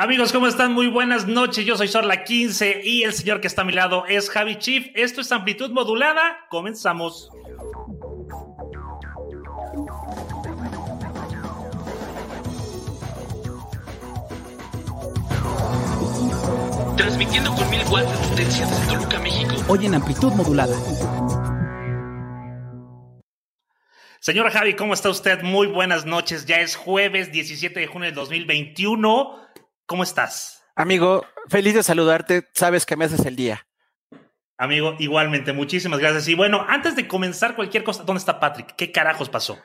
Amigos, ¿cómo están? Muy buenas noches. Yo soy Sorla 15 y el señor que está a mi lado es Javi Chief. Esto es amplitud modulada. Comenzamos. Transmitiendo con mil watts de potencia desde Toluca, México. Hoy en amplitud modulada. Señor Javi, ¿cómo está usted? Muy buenas noches. Ya es jueves 17 de junio del 2021. ¿Cómo estás? Amigo, feliz de saludarte. Sabes que me haces el día. Amigo, igualmente, muchísimas gracias. Y bueno, antes de comenzar cualquier cosa, ¿dónde está Patrick? ¿Qué carajos pasó?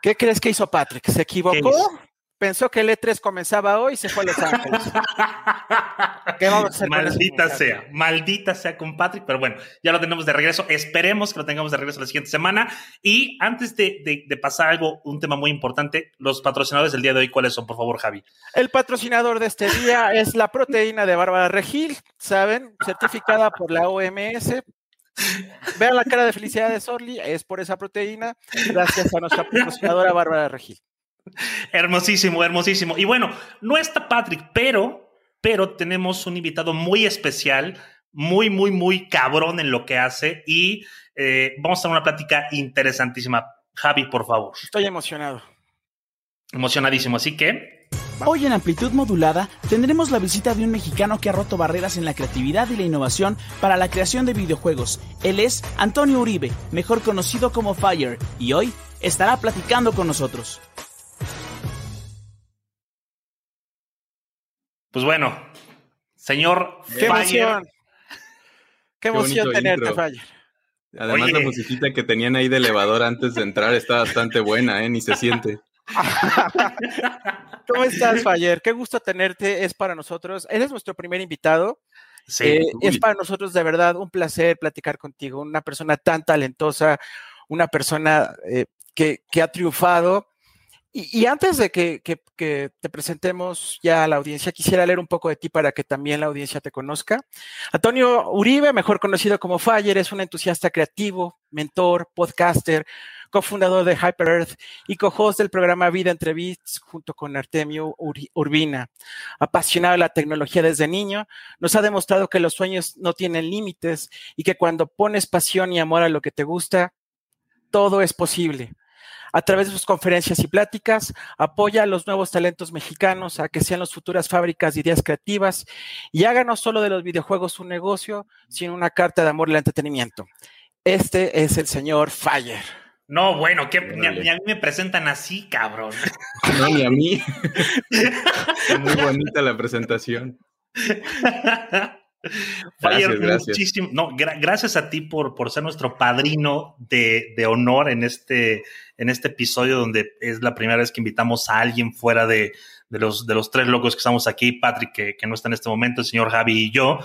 ¿Qué crees que hizo Patrick? ¿Se equivocó? Pensó que el E3 comenzaba hoy y se fue a Los Ángeles. ¿Qué vamos a hacer maldita sea, maldita sea con Patrick, pero bueno, ya lo tenemos de regreso. Esperemos que lo tengamos de regreso la siguiente semana. Y antes de, de, pasar algo, un tema muy importante, los patrocinadores del día de hoy, ¿cuáles son, por favor, Javi? El patrocinador de este día es la proteína de Bárbara Regil, ¿saben? Certificada por la OMS, Vean la cara de felicidad de Sorli, es por esa proteína, gracias a nuestra patrocinadora Bárbara Regil. Hermosísimo, hermosísimo. Y bueno, no está Patrick, pero, pero tenemos un invitado muy especial, muy, muy, muy cabrón en lo que hace y eh, vamos a tener una plática interesantísima. Javi, por favor. Estoy emocionado. Emocionadísimo, así que... Hoy en Amplitud Modulada tendremos la visita de un mexicano que ha roto barreras en la creatividad y la innovación para la creación de videojuegos. Él es Antonio Uribe, mejor conocido como Fire, y hoy estará platicando con nosotros. Pues bueno, señor Qué emoción. Qué emoción tenerte, Fire. Además, la musiquita que tenían ahí de elevador antes de entrar está bastante buena, ¿eh? Ni se siente. ¿Cómo estás, Fayer? Qué gusto tenerte. Es para nosotros. Eres nuestro primer invitado. Sí. Eh, es para nosotros de verdad un placer platicar contigo. Una persona tan talentosa, una persona eh, que, que, ha triunfado y, antes de que, te presentemos ya a la audiencia, quisiera leer un poco de ti para que también la audiencia te conozca. Antonio Uribe, mejor conocido como Fire, es un entusiasta creativo, mentor, podcaster, cofundador de Hyper Earth y co-host del programa Vida entre Beats junto con Artemio Urbina. Apasionado de la tecnología desde niño, nos ha demostrado que los sueños no tienen límites y que cuando pones pasión y amor a lo que te gusta, todo es posible a través de sus conferencias y pláticas, apoya a los nuevos talentos mexicanos a que sean las futuras fábricas de ideas creativas y haga no solo de los videojuegos un negocio, sino una carta de amor al entretenimiento. Este es el señor Fire. No, bueno, que ni, a, mí me presentan así, cabrón. No, ni a mí. Muy bonita la presentación. Gracias, gracias. No, gracias a ti por, por ser nuestro padrino de, de, honor en este, en este episodio donde es la primera vez que invitamos a alguien fuera de, de los, de los tres locos que estamos aquí, Patrick, que, que, no está en este momento, el señor Javi y yo.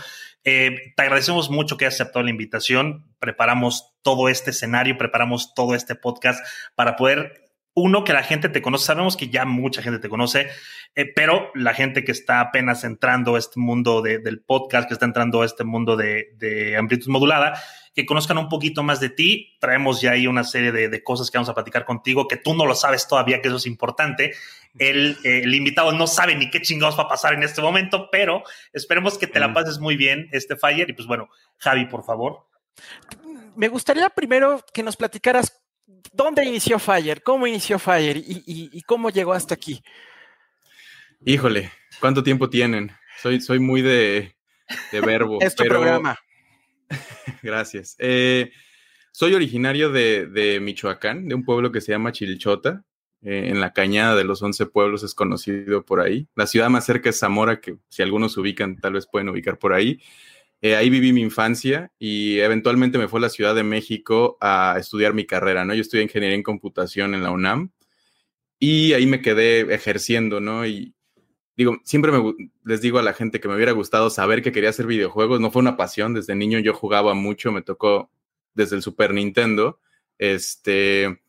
Eh, te agradecemos mucho que hayas aceptado la invitación. Preparamos todo este escenario, preparamos todo este podcast para poder uno, que la gente te conoce. Sabemos que ya mucha gente te conoce, eh, pero la gente que está apenas entrando a este mundo del podcast, que está entrando a este mundo de, de, amplitud modulada, que conozcan un poquito más de ti. Traemos ya ahí una serie de, cosas que vamos a platicar contigo, que tú no lo sabes todavía, que eso es importante. El, eh, el invitado no sabe ni qué chingados va a pasar en este momento, pero esperemos que te la pases muy bien, este Fire. Y pues bueno, Javi, por favor. Me gustaría primero que nos platicaras ¿Dónde inició Fire? ¿Cómo inició Fire? ¿Y, cómo llegó hasta aquí? Híjole, ¿cuánto tiempo tienen? Soy, soy muy de, verbo. es tu programa. Gracias. Eh, soy originario de, Michoacán, de un pueblo que se llama Chilchota. Eh, en la cañada de los once pueblos es conocido por ahí. La ciudad más cerca es Zamora, que si algunos ubican, tal vez pueden ubicar por ahí. Eh, ahí viví mi infancia y eventualmente me fue a la Ciudad de México a estudiar mi carrera, ¿no? Yo estudié ingeniería en computación en la UNAM y ahí me quedé ejerciendo, ¿no? Y digo, siempre les digo a la gente que me hubiera gustado saber que quería hacer videojuegos, no fue una pasión, desde niño yo jugaba mucho, me tocó desde el Super Nintendo, este,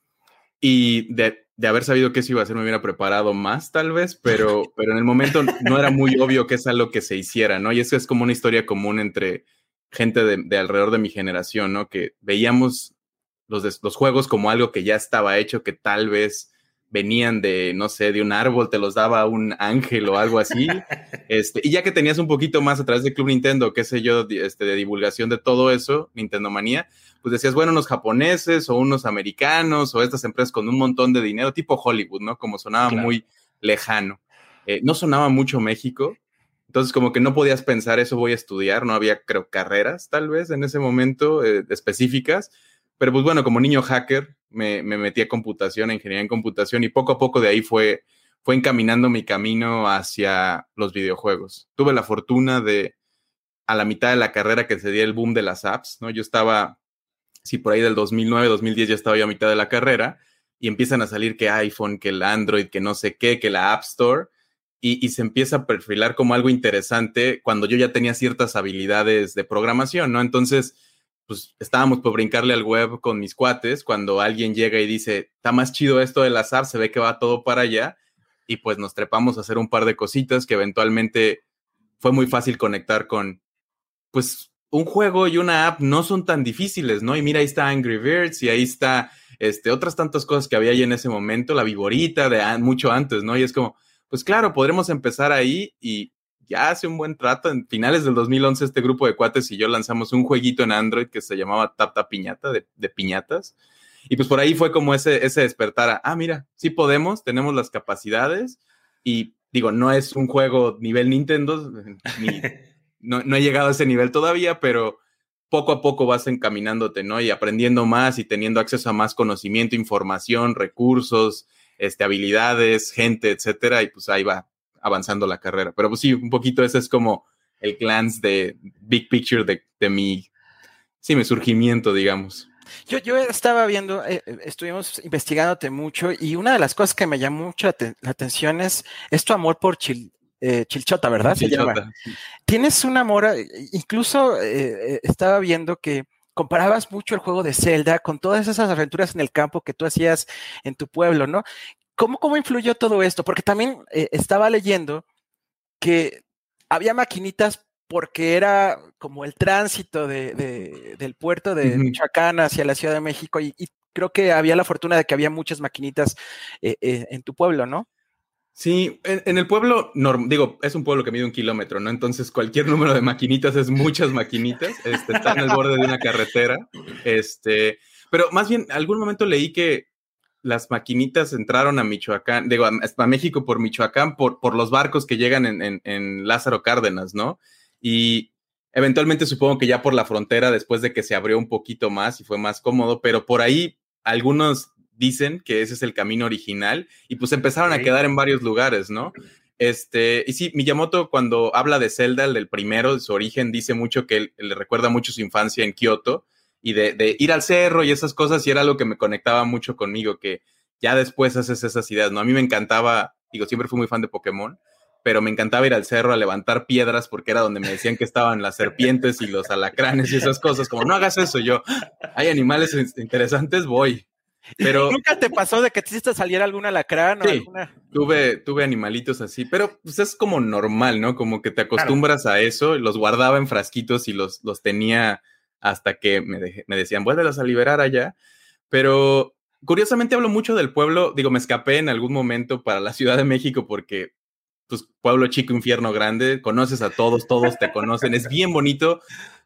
y de, haber sabido que eso iba a ser, me hubiera preparado más tal vez, pero, pero en el momento no era muy obvio que es algo que se hiciera, ¿no? Y eso es como una historia común entre gente de, alrededor de mi generación, ¿no? Que veíamos los, los juegos como algo que ya estaba hecho, que tal vez venían de, no sé, de un árbol, te los daba un ángel o algo así. Este, y ya que tenías un poquito más a través de Club Nintendo, qué sé yo, este, de divulgación de todo eso, Nintendo Manía, pues decías, bueno, unos japoneses o unos americanos o estas empresas con un montón de dinero, tipo Hollywood, ¿no? Como sonaba muy lejano. Eh, no sonaba mucho México, entonces como que no podías pensar, eso voy a estudiar, no había, creo, carreras tal vez en ese momento eh, específicas, pero pues bueno, como niño hacker, me, metí a computación, a ingeniería en computación, y poco a poco de ahí fue, fue encaminando mi camino hacia los videojuegos. Tuve la fortuna de, a la mitad de la carrera que se dio el boom de las apps, ¿no? Yo estaba, sí, por ahí del 2009, 2010 ya estaba yo a mitad de la carrera, y empiezan a salir que iPhone, que el Android, que no sé qué, que la App Store, y, y, se empieza a perfilar como algo interesante cuando yo ya tenía ciertas habilidades de programación, ¿no? Entonces, pues estábamos por brincarle al web con mis cuates cuando alguien llega y dice, está más chido esto del azar, se ve que va todo para allá y pues nos trepamos a hacer un par de cositas que eventualmente fue muy fácil conectar con, pues un juego y una app no son tan difíciles, ¿no? Y mira, ahí está Angry Birds y ahí está este, otras tantas cosas que había ahí en ese momento, la viborita de mucho antes, ¿no? Y es como, pues claro, podremos empezar ahí y ya hace un buen trato, en finales del 2011, este grupo de cuates y yo lanzamos un jueguito en Android que se llamaba Tap Piñata, de, piñatas. Y pues por ahí fue como ese, ese despertar a, ah, mira, sí podemos, tenemos las capacidades. Y digo, no es un juego nivel Nintendo, no, no he llegado a ese nivel todavía, pero poco a poco vas encaminándote, ¿no? Y aprendiendo más y teniendo acceso a más conocimiento, información, recursos, este, habilidades, gente, etcétera, y pues ahí va avanzando la carrera. Pero pues sí, un poquito ese es como el glance de big picture de, de mi, sí, mi surgimiento, digamos. Yo, yo estaba viendo, eh, eh, estuvimos investigándote mucho y una de las cosas que me llamó mucho la, atención es, es, tu amor por Chil, eh, Chilchota, ¿verdad? Chilchota. Tienes un amor, incluso estaba viendo que comparabas mucho el juego de Zelda con todas esas aventuras en el campo que tú hacías en tu pueblo, ¿no? ¿Cómo, cómo influyó todo esto? Porque también eh, estaba leyendo que había maquinitas porque era como el tránsito de, del puerto de Michoacán hacia la Ciudad de México y, creo que había la fortuna de que había muchas maquinitas eh, eh, en tu pueblo, ¿no? Sí, en, el pueblo, digo, es un pueblo que mide un kilómetro, ¿no? Entonces cualquier número de maquinitas es muchas maquinitas, este, está en el borde de una carretera, este, pero más bien, algún momento leí que las maquinitas entraron a Michoacán, digo, a, México por Michoacán, por, por los barcos que llegan en, Lázaro Cárdenas, ¿no? Y eventualmente supongo que ya por la frontera, después de que se abrió un poquito más y fue más cómodo, pero por ahí algunos dicen que ese es el camino original y pues empezaron a quedar en varios lugares, ¿no? Este, y sí, Miyamoto cuando habla de Zelda, el del primero, de su origen, dice mucho que él, le recuerda mucho su infancia en Kioto y de, ir al cerro y esas cosas, y era algo que me conectaba mucho conmigo, que ya después haces esas ideas, ¿no? A mí me encantaba, digo, siempre fui muy fan de Pokémon, pero me encantaba ir al cerro a levantar piedras porque era donde me decían que estaban las serpientes y los alacranes y esas cosas, como no hagas eso, yo, hay animales interesantes, voy. Pero nunca te pasó de que te hiciste salir algún alacrán o alguna. Tuve, tuve animalitos así, pero pues es como normal, ¿no? Como que te acostumbras a eso, los guardaba en frasquitos y los, los tenía hasta que me, me decían, vuélvelas a liberar allá. Pero curiosamente hablo mucho del pueblo, digo, me escapé en algún momento para la Ciudad de México porque, pues, pueblo chico, infierno grande, conoces a todos, todos te conocen, es bien bonito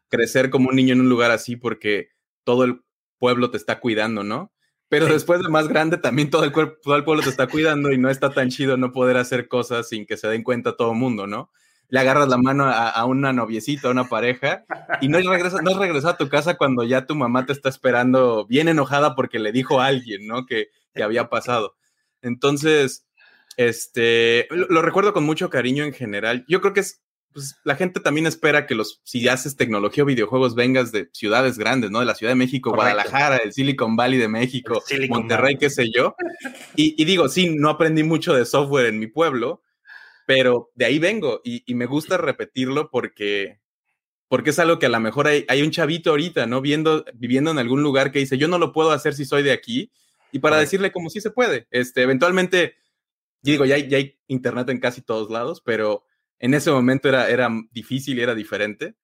crecer como un niño en un lugar así porque todo el pueblo te está cuidando, ¿no? Pero después de más grande, también todo el, todo el pueblo te está cuidando y no está tan chido no poder hacer cosas sin que se den cuenta todo el mundo, ¿no? le agarras la mano a, una noviecita, a una pareja, y no regresas, no regresas a tu casa cuando ya tu mamá te está esperando bien enojada porque le dijo a alguien, ¿no? Que, que había pasado. Entonces, este, lo, recuerdo con mucho cariño en general. Yo creo que es pues la gente también espera que los, si haces tecnología o videojuegos, vengas de ciudades grandes, ¿no? De la Ciudad de México, Guadalajara, el Silicon Valley de México, Monterrey, qué sé yo. Y, digo, sí, no aprendí mucho de software en mi pueblo, pero de ahí vengo y, me gusta repetirlo porque, porque es algo que a lo mejor hay, hay, un chavito ahorita, ¿no? Viendo, viviendo en algún lugar que dice, yo no lo puedo hacer si soy de aquí, y para decirle como sí se puede. Este, eventualmente, digo, ya hay, ya hay internet en casi todos lados, pero en ese momento era, era difícil y era diferente.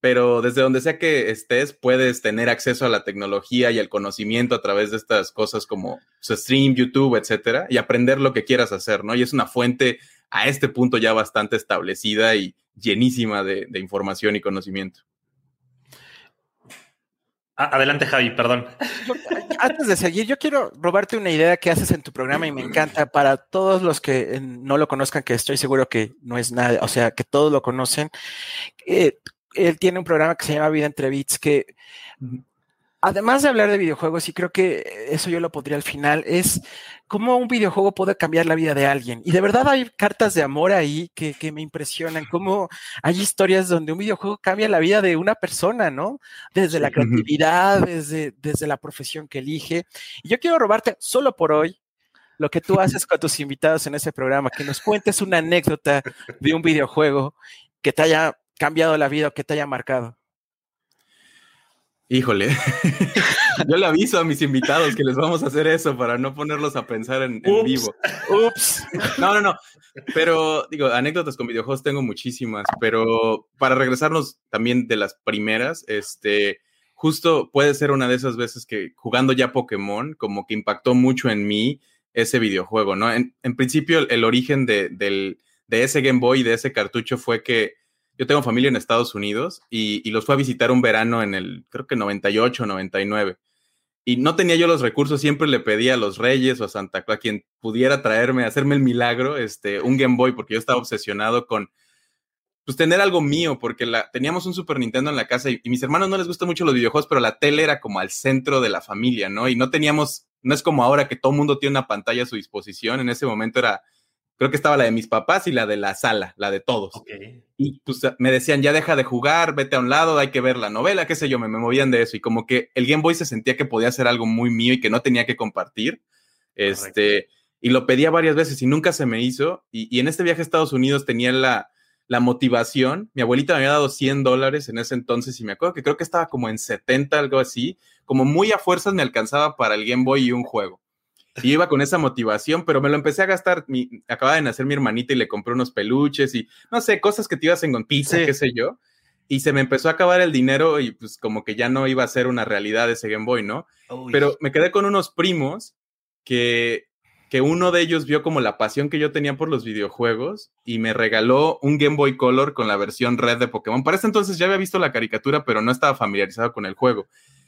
Pero desde donde sea que estés, puedes tener acceso a la tecnología y al conocimiento a través de estas cosas como stream, YouTube, etcétera, y aprender lo que quieras hacer, ¿no? Y es una fuente a este punto ya bastante establecida y llenísima de información y conocimiento. Adelante, Javi, perdón. Antes de seguir, yo quiero robarte una idea que haces en tu programa y me encanta para todos los que eh, no lo conozcan, que estoy seguro que no es nada, o sea, que todos lo conocen. Eh, él tiene un programa que se llama Vida entre Bits, que además de hablar de videojuegos, y creo que eso yo lo pondría al final, es cómo un videojuego puede cambiar la vida de alguien. Y de verdad hay cartas de amor ahí que, me impresionan, cómo hay historias donde un videojuego cambia la vida de una persona, ¿no? Desde la creatividad, desde, desde la profesión que elige. Y yo quiero robarte solo por hoy lo que tú haces con tus invitados en ese programa, que nos cuentes una anécdota de un videojuego que te haya cambiado la vida o que te haya marcado. Híjole, yo le aviso a mis invitados que les vamos a hacer eso para no ponerlos a pensar en, vivo. Ups. No, no, no. Pero digo, anécdotas con videojuegos tengo muchísimas, pero para regresarnos también de las primeras, este, justo puede ser una de esas veces que jugando ya Pokémon, como que impactó mucho en mí ese videojuego, ¿no? En, principio, el, origen de, de ese Game Boy, de ese cartucho, fue que yo tengo familia en Estados Unidos y, los fue a visitar un verano en el, creo que 98, 99. Y no tenía yo los recursos, siempre le pedía a los Reyes o a Santa Claus, a quien pudiera traerme, hacerme el milagro, este, un Game Boy, porque yo estaba obsesionado con, pues, tener algo mío, porque la, teníamos un Super Nintendo en la casa y, y mis hermanos no les gustan mucho los videojuegos, pero la tele era como al centro de la familia, ¿no? Y no teníamos, no es como ahora que todo mundo tiene una pantalla a su disposición, en ese momento era creo que estaba la de mis papás y la de la sala, la de todos. Y pues me decían, ya deja de jugar, vete a un lado, hay que ver la novela, qué sé yo, me, movían de eso. Y como que el Game Boy se sentía que podía ser algo muy mío y que no tenía que compartir. Este, y lo pedía varias veces y nunca se me hizo. Y, en este viaje a Estados Unidos tenía la, la motivación. Mi abuelita me había dado 100 dólares en ese entonces y me acuerdo que creo que estaba como en 70, algo así. Como muy a fuerzas me alcanzaba para el Game Boy y un juego. Y iba con esa motivación, pero me lo empecé a gastar. Mi, acababa de nacer mi hermanita y le compré unos peluches y no sé, cosas que te ibas en pizza, qué sé yo. Y se me empezó a acabar el dinero y pues como que ya no iba a ser una realidad ese Game Boy, ¿no? Pero me quedé con unos primos que, que uno de ellos vio como la pasión que yo tenía por los videojuegos y me regaló un Game Boy Color con la versión red de Pokémon. Para ese entonces ya había visto la caricatura, pero no estaba familiarizado con el juego.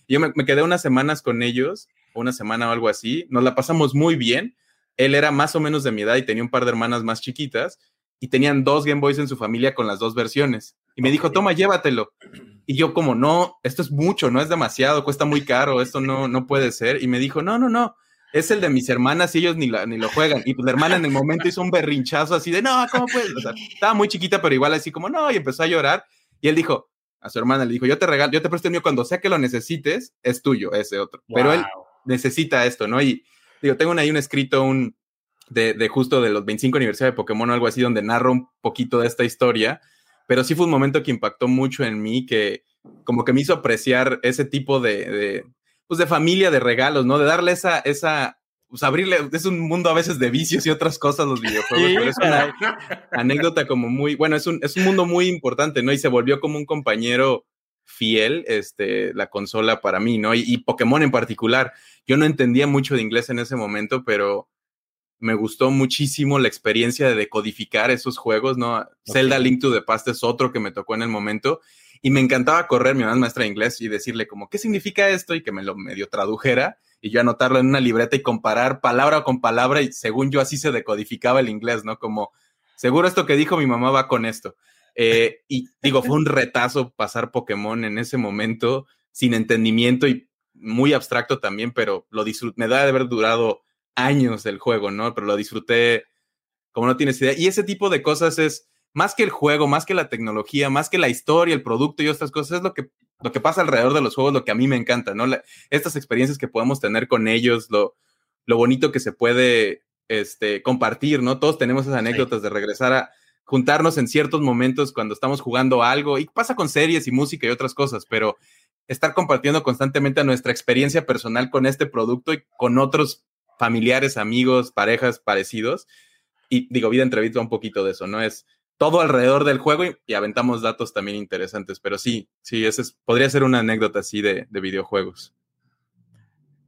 Yo me, quedé unas semanas con ellos, una semana o algo así, nos la pasamos muy bien. Él era más o menos de mi edad y tenía un par de hermanas más chiquitas y tenían dos Game Boys en su familia con las dos versiones. Y me dijo, toma, llévatelo. Y yo como, no, esto es mucho, no es demasiado, cuesta muy caro, esto no, no puede ser. Y me dijo, no, no, no, es el de mis hermanas y ellos ni, ni lo juegan. Y pues la hermana en el momento hizo un berrinchazo así de, no, ¿cómo puedes? estaba muy chiquita, pero igual así como, no, y empezó a llorar. Y él dijo, a su hermana, le dijo, yo te regalo, yo te presto el mío cuando sea que lo necesites, es tuyo ese otro. Pero él necesita esto, ¿no? Y digo, tengo ahí un escrito, un de, de, justo de los 25 aniversario de Pokémon o algo así, donde narro un poquito de esta historia, pero sí fue un momento que impactó mucho en mí, que como que me hizo apreciar ese tipo de, de pues de familia, de regalos, ¿no? De darle esa, esa pues abrirle, es un mundo a veces de vicios y otras cosas los videojuegos, pero es una anécdota como muy, bueno, es un, es un mundo muy importante, ¿no? Y se volvió como un compañero fiel, este, la consola para mí, ¿no? Y, Pokémon en particular. Yo no entendía mucho de inglés en ese momento, pero me gustó muchísimo la experiencia de decodificar esos juegos, ¿no? Zelda Link to the Past es otro que me tocó en el momento. Y me encantaba correr, mi mamá maestra de inglés, y decirle como, ¿qué significa esto? Y que me lo medio tradujera y yo anotarlo en una libreta y comparar palabra con palabra y según yo así se decodificaba el inglés, ¿no? Como, seguro esto que dijo mi mamá va con esto. Eh, y digo, fue un retazo pasar Pokémon en ese momento sin entendimiento y muy abstracto también, pero lo disfruté, me da de haber durado años el juego, ¿no? Pero lo disfruté como no tienes idea. Y ese tipo de cosas es más que el juego, más que la tecnología, más que la historia, el producto y otras cosas, es lo que, lo que pasa alrededor de los juegos, lo que a mí me encanta, ¿no? estas experiencias que podemos tener con ellos, lo, lo bonito que se puede este, compartir, ¿no? Todos tenemos esas anécdotas de regresar a juntarnos en ciertos momentos cuando estamos jugando algo, y pasa con series y música y otras cosas, pero estar compartiendo constantemente nuestra experiencia personal con este producto y con otros familiares, amigos, parejas parecidos. Y digo, vida entrevista un poquito de eso, ¿no? Es todo alrededor del juego y, aventamos datos también interesantes, pero sí, sí, ese podría ser una anécdota así de, videojuegos.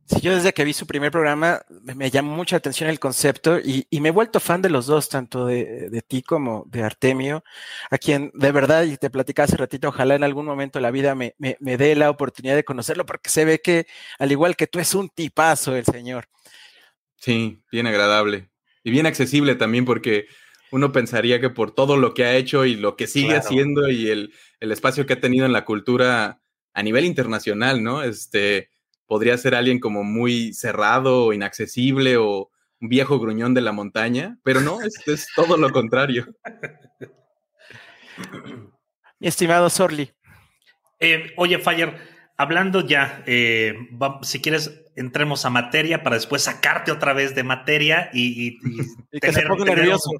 Sí, yo desde que vi su primer programa me, llamó mucha atención el concepto y, me he vuelto fan de los dos, tanto de, ti como de Artemio, a quien de verdad, y te platicaba hace ratito, ojalá en algún momento de la vida me, me dé la oportunidad de conocerlo porque se ve que, al igual que tú, es un tipazo el señor. Sí, bien agradable y bien accesible también porque uno pensaría que por todo lo que ha hecho y lo que sigue haciendo y el, espacio que ha tenido en la cultura a nivel internacional, ¿no? Este podría ser alguien como muy cerrado o inaccesible o un viejo gruñón de la montaña, pero no, es, es todo lo contrario. Mi estimado Sorli. Eh, oye, Fire, hablando ya, eh, si quieres, entremos a materia para después sacarte otra vez de materia y, que se ponga nervioso.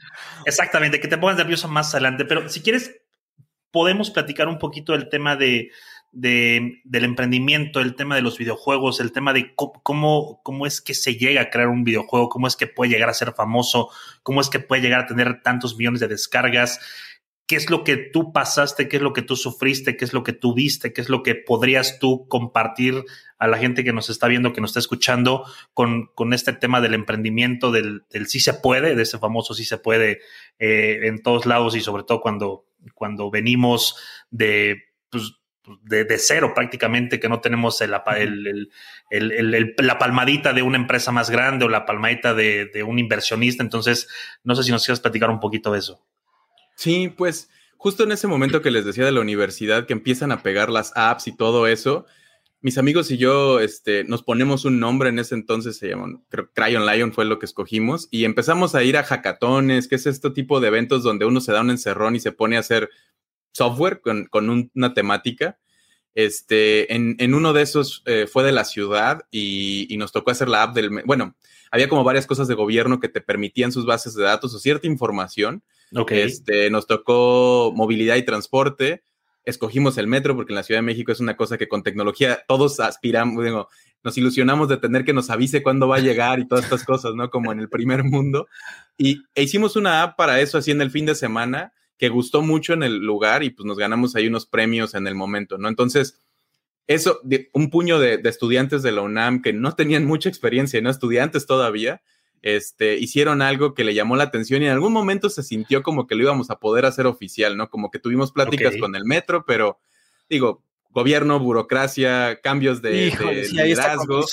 Exactamente, que te pongas nervioso más adelante. Pero si quieres, podemos platicar un poquito del tema de, del emprendimiento, el tema de los videojuegos, el tema de cómo, cómo es que se llega a crear un videojuego, cómo es que puede llegar a ser famoso, cómo es que puede llegar a tener tantos millones de descargas qué es lo que tú pasaste, qué es lo que tú sufriste, qué es lo que tú viste, qué es lo que podrías tú compartir a la gente que nos está viendo, que nos está escuchando con, con este tema del emprendimiento, del, sí se puede, de ese famoso sí se puede eh, en todos lados y sobre todo cuando, cuando venimos de, pues, de, cero prácticamente, que no tenemos la palmadita de una empresa más grande o la palmadita de, de un inversionista. Entonces, no sé si nos quieres platicar un poquito de eso. Sí, pues justo en ese momento que les decía de la universidad, que empiezan a pegar las apps y todo eso, mis amigos y yo este, nos ponemos un nombre en ese entonces, se llaman, creo Crayon Lion fue lo que escogimos, y empezamos a ir a hackatones, que es este tipo de eventos donde uno se da un encerrón y se pone a hacer software con, una temática. Este, en, uno de esos eh, fue de la ciudad y, y, nos tocó hacer la app del, bueno, había como varias cosas de gobierno que te permitían sus bases de datos o cierta información este, nos tocó movilidad y transporte. Escogimos el metro porque en la Ciudad de México es una cosa que con tecnología todos aspiramos, digo, nos ilusionamos de tener que nos avise cuándo va a llegar y todas estas cosas, ¿no? Como en el primer mundo. Y e hicimos una app para eso así en el fin de semana que gustó mucho en el lugar y pues nos ganamos ahí unos premios en el momento, ¿no? Entonces, eso, un puño de, de estudiantes de la UNAM que no tenían mucha experiencia, no estudiantes todavía, este, hicieron algo que le llamó la atención y en algún momento se sintió como que lo íbamos a poder hacer oficial, ¿no? Como que tuvimos pláticas con el metro, pero digo, gobierno, burocracia, cambios de, liderazgo.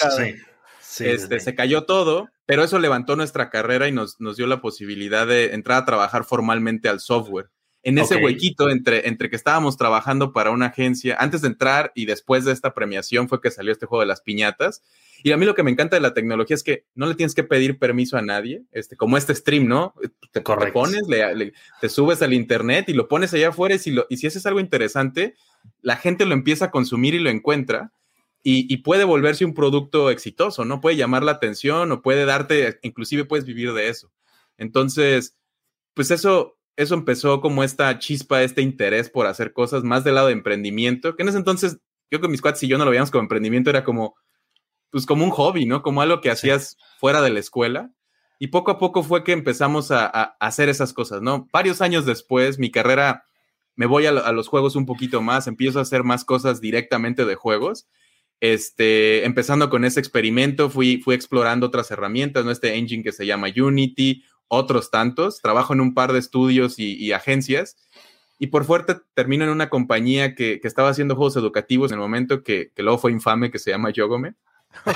este, se cayó todo, pero eso levantó nuestra carrera y nos, nos dio la posibilidad de entrar a trabajar formalmente al software. En ese huequito entre, entre que estábamos trabajando para una agencia, antes de entrar y después de esta premiación fue que salió este juego de las piñatas y a mí lo que me encanta de la tecnología es que no le tienes que pedir permiso a nadie, este, como este stream, ¿no? Te, pones, te subes al internet y lo pones allá afuera y si, lo, y si haces algo interesante, la gente lo empieza a consumir y lo encuentra. Y, puede volverse un producto exitoso, ¿no? Puede llamar la atención o puede darte, inclusive puedes vivir de eso. Entonces, pues eso, eso empezó como esta chispa, este interés por hacer cosas más del lado de emprendimiento, que en ese entonces, yo con mis cuates y yo no lo veíamos como emprendimiento, era como, pues como un hobby, ¿no? Como algo que hacías fuera de la escuela. Y poco a poco fue que empezamos a, hacer esas cosas, ¿no? Varios años después, mi carrera, me voy a, los juegos un poquito más, empiezo a hacer más cosas directamente de juegos. Este, empezando con ese experimento, fui, fui explorando otras herramientas, ¿no? Este engine que se llama Unity, otros tantos. Trabajo en un par de estudios y, agencias. Y por fuerte termino en una compañía que, estaba haciendo juegos educativos en el momento que, que luego fue infame, que se llama Yogome.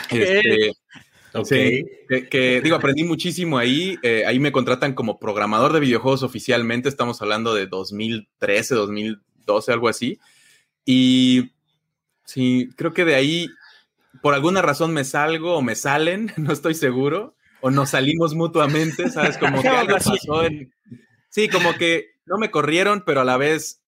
Este, que, digo, aprendí muchísimo ahí. Eh, ahí me contratan como programador de videojuegos oficialmente. Estamos hablando de 2013, 2012, algo así. Y sí, creo que de ahí, por alguna razón me salgo o me salen, no estoy seguro, o nos salimos mutuamente, ¿sabes? Como que algo pasó en... Sí, como que no me corrieron, pero a la vez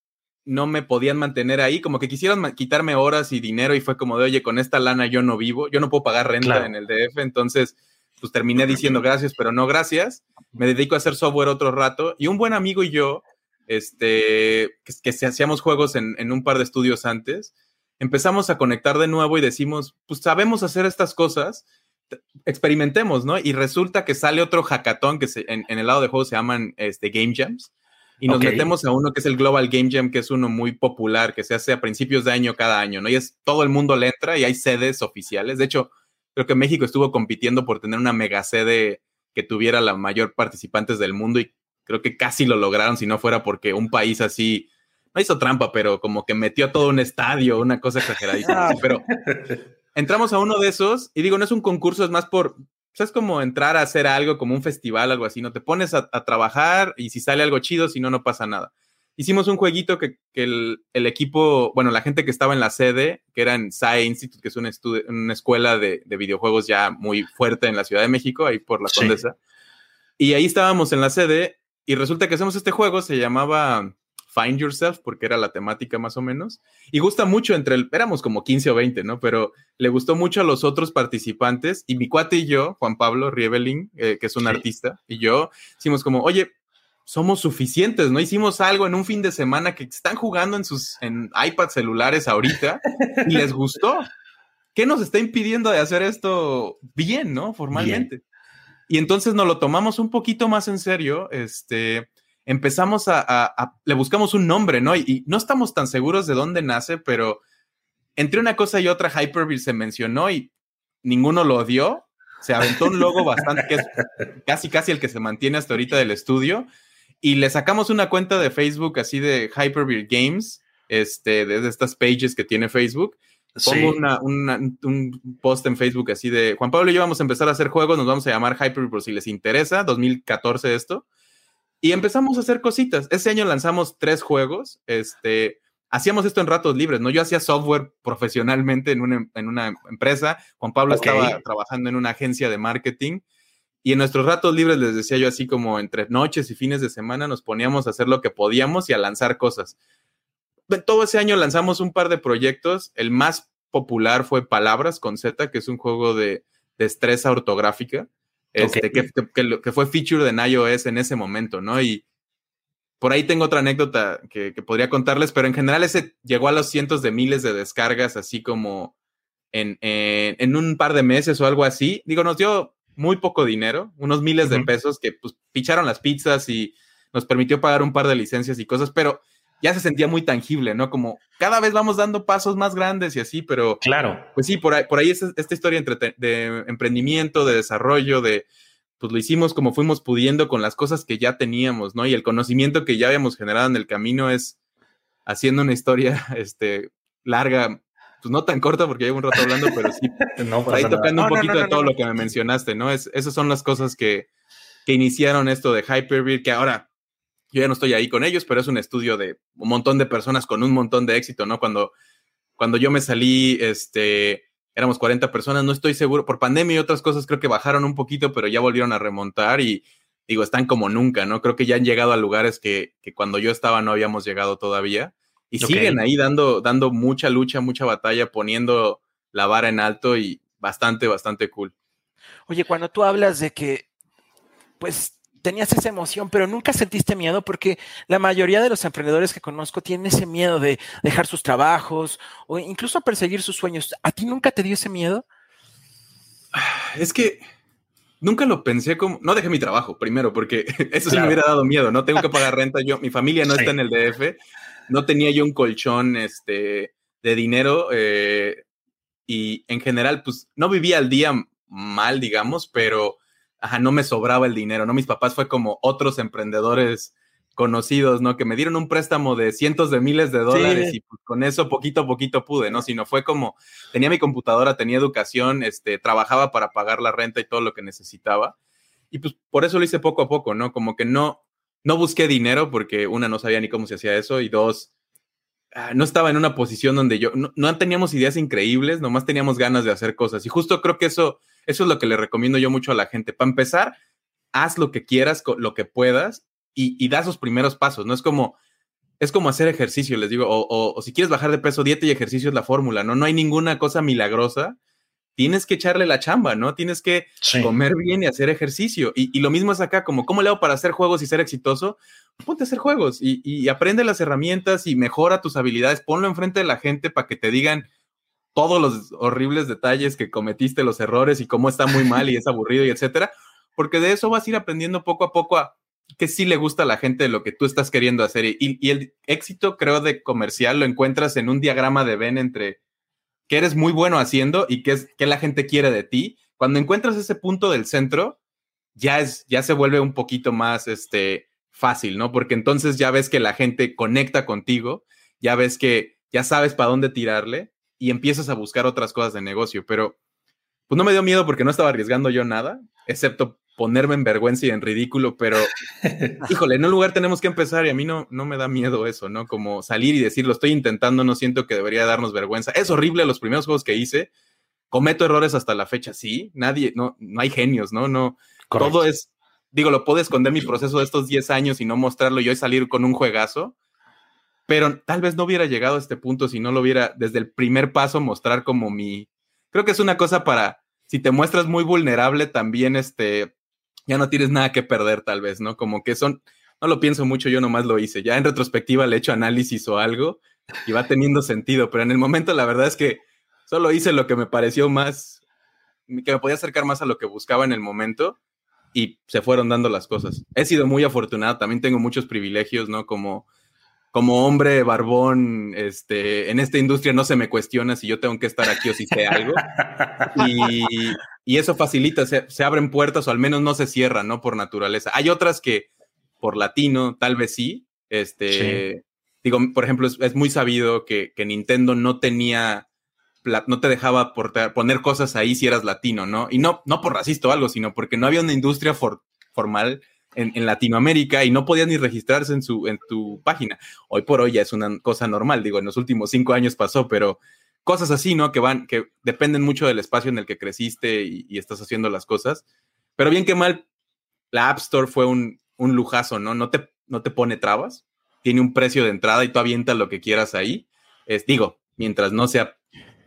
no me podían mantener ahí, como que quisieron quitarme horas y dinero y fue como de, oye, con esta lana yo no vivo, yo no puedo pagar renta en el DF, entonces pues terminé diciendo gracias, pero no gracias, me dedico a hacer software otro rato y un buen amigo y yo, este, que, que hacíamos juegos en, en un par de estudios antes, empezamos a conectar de nuevo y decimos, pues sabemos hacer estas cosas, experimentemos, ¿no? Y resulta que sale otro hackathon que en, el lado de juegos se llaman este, Game Jams. Y nos metemos a uno que es el Global Game Jam, que es uno muy popular, que se hace a principios de año cada año, ¿no? Y es todo el mundo le entra y hay sedes oficiales. De hecho, creo que México estuvo compitiendo por tener una mega sede que tuviera la mayor participantes del mundo y creo que casi lo lograron si no fuera porque un país así no hizo trampa, pero como que metió todo un estadio, una cosa exageradísima. pero entramos a uno de esos y digo, no es un concurso, es más por, pues, es como entrar a hacer algo, como un festival, algo así, ¿no? Te pones a, trabajar y si sale algo chido, si no, no pasa nada. Hicimos un jueguito que, el, equipo, bueno, la gente que estaba en la sede, que era en SAE Institute, que es una, una escuela de, videojuegos ya muy fuerte en la Ciudad de México, ahí por la Condesa. Y ahí estábamos en la sede y resulta que hacemos este juego, se llamaba Find Yourself, porque era la temática más o menos. Y gusta mucho entre el, éramos como 15 o 20, ¿no? Pero le gustó mucho a los otros participantes y mi cuate y yo, Juan Pablo Rievelin, eh, que es un artista, y yo, hicimos como, oye, somos suficientes, ¿no? Hicimos algo en un fin de semana que están jugando en sus en iPad celulares ahorita y les gustó. ¿Qué nos está impidiendo de hacer esto bien, ¿no? Formalmente. Y entonces nos lo tomamos un poquito más en serio, este, empezamos a, le buscamos un nombre, ¿no? Y, no estamos tan seguros de dónde nace, pero entre una cosa y otra, Hyperbeard se mencionó y ninguno lo dio. Se aventó un logo bastante, que es casi, casi el que se mantiene hasta ahorita del estudio. Y le sacamos una cuenta de Facebook así de Hyperbeard Games, este, desde estas pages que tiene Facebook. Pongo un post en Facebook así de Juan Pablo y yo vamos a empezar a hacer juegos, nos vamos a llamar Hyperbeard por si les interesa, 2014 esto. Y empezamos a hacer cositas. Ese año lanzamos tres juegos. Este, hacíamos esto en ratos libres, ¿no? Yo hacía software profesionalmente en una, en una empresa. Juan Pablo estaba trabajando en una agencia de marketing. Y en nuestros ratos libres, les decía yo así como entre noches y fines de semana, nos poníamos a hacer lo que podíamos y a lanzar cosas. Todo ese año lanzamos un par de proyectos. El más popular fue Palabras con Z, que es un juego de destreza ortográfica este, que, que, fue feature en iOS en ese momento, ¿no? Y por ahí tengo otra anécdota que, podría contarles, pero en general ese llegó a los cientos de miles de descargas, así como en, en, un par de meses o algo así. Digo, nos dio muy poco dinero, unos miles de pesos que pues picharon las pizzas y nos permitió pagar un par de licencias y cosas, pero ya se sentía muy tangible, ¿no? Como cada vez vamos dando pasos más grandes y así, pero... Claro. Pues sí, por ahí, por ahí es esta historia entre de emprendimiento, de desarrollo, de... Pues lo hicimos como fuimos pudiendo con las cosas que ya teníamos, ¿no? Y el conocimiento que ya habíamos generado en el camino es haciendo una historia, este, larga, pues no tan corta porque llevo un rato hablando, pero sí, no por ahí tocando un poquito de todo lo que me mencionaste, ¿no? Es, esas son las cosas que, que iniciaron esto de Hyperbeard, que ahora yo ya no estoy ahí con ellos, pero es un estudio de un montón de personas con un montón de éxito, ¿no? Cuando, cuando yo me salí, este, éramos 40 personas, no estoy seguro, por pandemia y otras cosas creo que bajaron un poquito, pero ya volvieron a remontar y digo, están como nunca, ¿no? Creo que ya han llegado a lugares que, que cuando yo estaba no habíamos llegado todavía y siguen ahí dando, dando mucha lucha, mucha batalla, poniendo la vara en alto y bastante, bastante cool. Oye, cuando tú hablas de que, pues tenías esa emoción, pero nunca sentiste miedo porque la mayoría de los emprendedores que conozco tienen ese miedo de dejar sus trabajos o incluso perseguir sus sueños. ¿A ti nunca te dio ese miedo? Es que nunca lo pensé como, no dejé mi trabajo primero, porque eso sí me hubiera dado miedo, no tengo que pagar renta, yo, mi familia no está en el DF, no tenía yo un colchón este, de dinero eh, y en general, pues no vivía al día mal, digamos, pero ajá, no me sobraba el dinero, ¿no? Mis papás fue como otros emprendedores conocidos, ¿no? Que me dieron un préstamo de cientos de miles de dólares y pues, con eso poquito a poquito pude, ¿no? Sino fue como, tenía mi computadora, tenía educación, este, trabajaba para pagar la renta y todo lo que necesitaba. Y pues por eso lo hice poco a poco, ¿no? Como que no, no busqué dinero porque una, no sabía ni cómo se hacía eso y dos, ah, no estaba en una posición donde yo, no, no teníamos ideas increíbles, nomás teníamos ganas de hacer cosas. Y justo creo que eso eso es lo que le recomiendo yo mucho a la gente. Para empezar, haz lo que quieras, lo que puedas y, da esos primeros pasos, ¿no? Es como, es como hacer ejercicio, les digo, o, si quieres bajar de peso, dieta y ejercicio es la fórmula, ¿no? No hay ninguna cosa milagrosa. Tienes que echarle la chamba, ¿no? Tienes que comer bien y hacer ejercicio. Y, lo mismo es acá, como, ¿cómo le hago para hacer juegos y ser exitoso? Ponte a hacer juegos y, y aprende las herramientas y mejora tus habilidades. Ponlo enfrente de la gente para que te digan, todos los horribles detalles que cometiste, los errores y cómo está muy mal y es aburrido y etcétera, porque de eso vas a ir aprendiendo poco a poco a que sí le gusta a la gente de lo que tú estás queriendo hacer. Y, el éxito, creo, de comercial lo encuentras en un diagrama de Venn entre que eres muy bueno haciendo y qué es que la gente quiere de ti. Cuando encuentras ese punto del centro, ya es, ya se vuelve un poquito más este, fácil, ¿no? Porque entonces ya ves que la gente conecta contigo, ya ves que ya sabes para dónde tirarle y empiezas a buscar otras cosas de negocio. Pero pues no me dio miedo porque no estaba arriesgando yo nada, excepto ponerme en vergüenza y en ridículo, pero híjole, en un lugar tenemos que empezar y a mí no, no me da miedo eso, ¿no? Como salir y decir, lo estoy intentando, no siento que debería darnos vergüenza. Es horrible los primeros juegos que hice, cometo errores hasta la fecha, sí, nadie, no, no hay genios, ¿no? No, todo es, digo, lo puedo esconder mi proceso de estos 10 años y no mostrarlo y hoy salir con un juegazo, pero tal vez no hubiera llegado a este punto si no lo hubiera desde el primer paso mostrar como mi, creo que es una cosa para, si te muestras muy vulnerable, también este, ya no tienes nada que perder tal vez, ¿no? Como que son, no lo pienso mucho, yo nomás lo hice. Ya en retrospectiva le hecho análisis o algo y va teniendo sentido, pero en el momento la verdad es que solo hice lo que me pareció más, que me podía acercar más a lo que buscaba en el momento y se fueron dando las cosas. He sido muy afortunado, también tengo muchos privilegios, ¿no? Como como hombre barbón, este, en esta industria no se me cuestiona si yo tengo que estar aquí o si sé algo. Y, eso facilita, se, abren puertas o al menos no se cierran, ¿no? Por naturaleza. Hay otras que por latino tal vez sí. Este, digo, por ejemplo, es, muy sabido que, Nintendo no tenía, no te dejaba poner cosas ahí si eras latino, ¿no? Y no, no por racista o algo, sino porque no había una industria formal en, Latinoamérica y no podías ni registrarse en, su, en tu página. Hoy por hoy ya es una cosa normal, digo, en los últimos cinco años pasó, pero cosas así, ¿no? Que van, que dependen mucho del espacio en el que creciste y, estás haciendo las cosas. Pero bien que mal, la App Store fue un, un lujazo, ¿no? No te, no te pone trabas, tiene un precio de entrada y tú avientas lo que quieras ahí. Es, digo, mientras no sea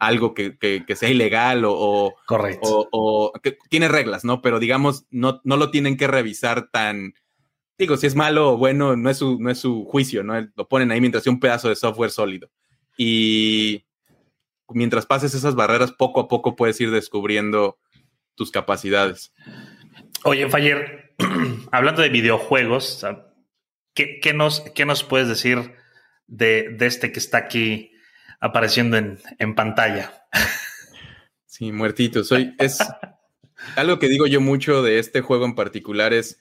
algo que, sea ilegal o, Correcto. o, que tiene reglas, ¿no? Pero digamos, no, no lo tienen que revisar tan, digo, si es malo o bueno, no es su, no es su juicio, ¿no? Lo ponen ahí mientras sea un pedazo de software sólido. Y mientras pases esas barreras, poco a poco puedes ir descubriendo tus capacidades. Oye, Fayer, hablando de videojuegos, ¿qué, nos, qué nos puedes decir de, de, este que está aquí apareciendo en, pantalla. Sí, muertito. Soy, es algo que digo yo mucho de este juego en particular es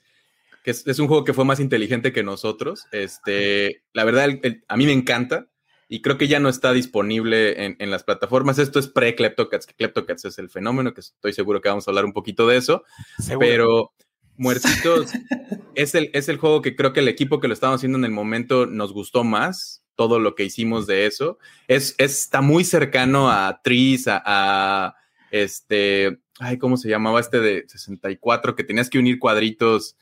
que es, un juego que fue más inteligente que nosotros. Este, la verdad, a mí me encanta y creo que ya no está disponible en, las plataformas. Esto es pre-Kleptocats, que Kleptocats es el fenómeno, que estoy seguro que vamos a hablar un poquito de eso. Pero Muertitos es el, es el juego que creo que el equipo que lo estaba haciendo en el momento nos gustó más todo lo que hicimos de eso. Es, está muy cercano a Tris, a, este, ay, ¿cómo se llamaba este de 64? Que tenías que unir cuadritos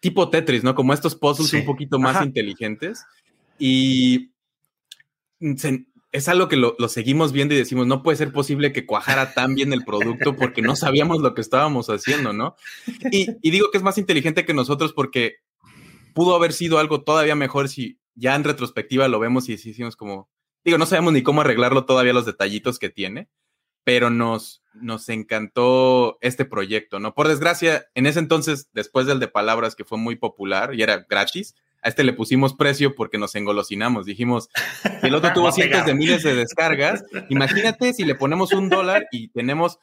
tipo Tetris, ¿no? Como estos puzzles un poquito más inteligentes. Y es algo que lo, seguimos viendo y decimos, no puede ser posible que cuajara tan bien el producto porque no sabíamos lo que estábamos haciendo, ¿no? Y, digo que es más inteligente que nosotros porque pudo haber sido algo todavía mejor si ya en retrospectiva lo vemos y decimos como, digo, no sabemos ni cómo arreglarlo todavía los detallitos que tiene, pero nos, nos encantó este proyecto, ¿no? Por desgracia, en ese entonces, después del de palabras que fue muy popular y era gratis, a este le pusimos precio porque nos engolosinamos. Dijimos, el otro tuvo cientos de miles de descargas, imagínate si le ponemos un dólar y tenemos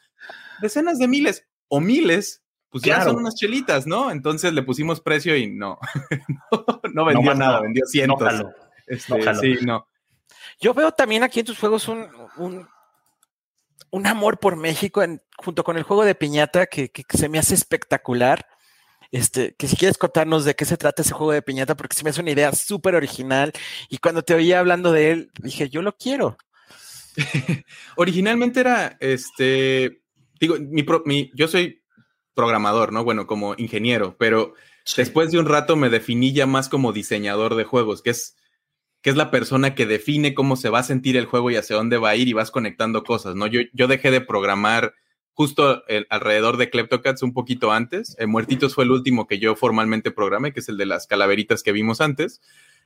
decenas de miles o miles pues ya son unas chelitas, ¿no? Entonces le pusimos precio y no, no, vendió nada, vendió cientos. Este, sí, no. Yo veo también aquí en tus juegos un, un, amor por México junto con el juego de piñata que, se me hace espectacular. Este, que si quieres contarnos de qué se trata ese juego de piñata, porque se me hace una idea súper original. Y cuando te oía hablando de él, dije, yo lo quiero. Originalmente era, este, digo, mi, mi, yo soy programador, ¿no? Bueno, como ingeniero, pero Después de un rato me definí ya más como diseñador de juegos, que es, que es la persona que define cómo se va a sentir el juego y hacia dónde va a ir y vas conectando cosas, ¿no? Yo, yo dejé de programar justo alrededor de Kleptocats un poquito antes. Eh, Muertitos fue el último que yo formalmente programé, que es el de las calaveritas que vimos antes.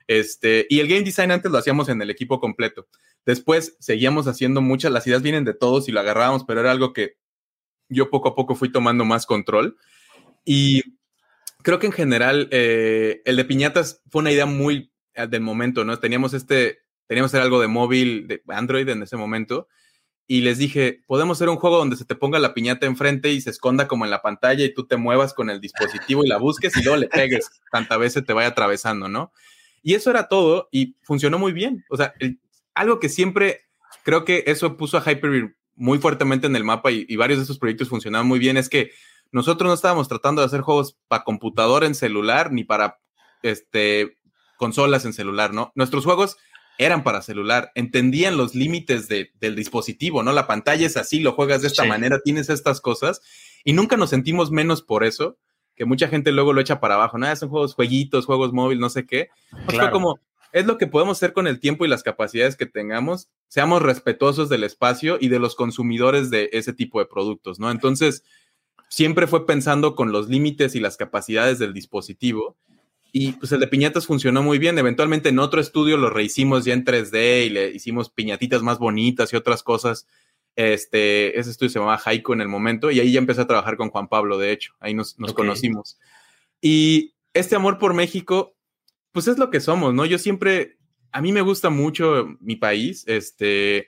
Este, y el game design antes lo hacíamos en el equipo completo. Después seguíamos haciendo muchas, las ideas vienen de todos y lo agarrábamos, pero era algo que yo poco a poco fui tomando más control. Y creo que en general eh, el de piñatas fue una idea muy eh, del momento, ¿no? Teníamos este, teníamos algo de móvil, de Android en ese momento, y les dije, podemos hacer un juego donde se te ponga la piñata enfrente y se esconda como en la pantalla y tú te muevas con el dispositivo y la busques y luego le pegues, tantas veces te vaya atravesando, ¿no? Y eso era todo y funcionó muy bien. O sea, algo que siempre creo que eso puso a Hyper muy fuertemente en el mapa y, y varios de esos proyectos funcionaban muy bien es que nosotros no estábamos tratando de hacer juegos para computador en celular ni para este, consolas en celular, ¿no? Nuestros juegos eran para celular, entendían los límites del dispositivo, ¿no? La pantalla es así, lo juegas de esta manera, tienes estas cosas y nunca nos sentimos menos por eso, que mucha gente luego lo echa para abajo, ¿no? Son juegos, jueguitos, juegos móviles, no sé qué. Fue como, es lo que podemos hacer con el tiempo y las capacidades que tengamos, seamos respetuosos del espacio y de los consumidores de ese tipo de productos, ¿no? Entonces, siempre fue pensando con los límites y las capacidades del dispositivo. Y pues el de piñatas funcionó muy bien. Eventualmente en otro estudio lo rehicimos ya en 3D y le hicimos piñatitas más bonitas y otras cosas. Este, ese estudio se llamaba Haiku en el momento y ahí ya empecé a trabajar con Juan Pablo, de hecho, ahí nos, conocimos. Y este amor por México, pues es lo que somos, ¿no? Yo siempre, a mí me gusta mucho mi país, este,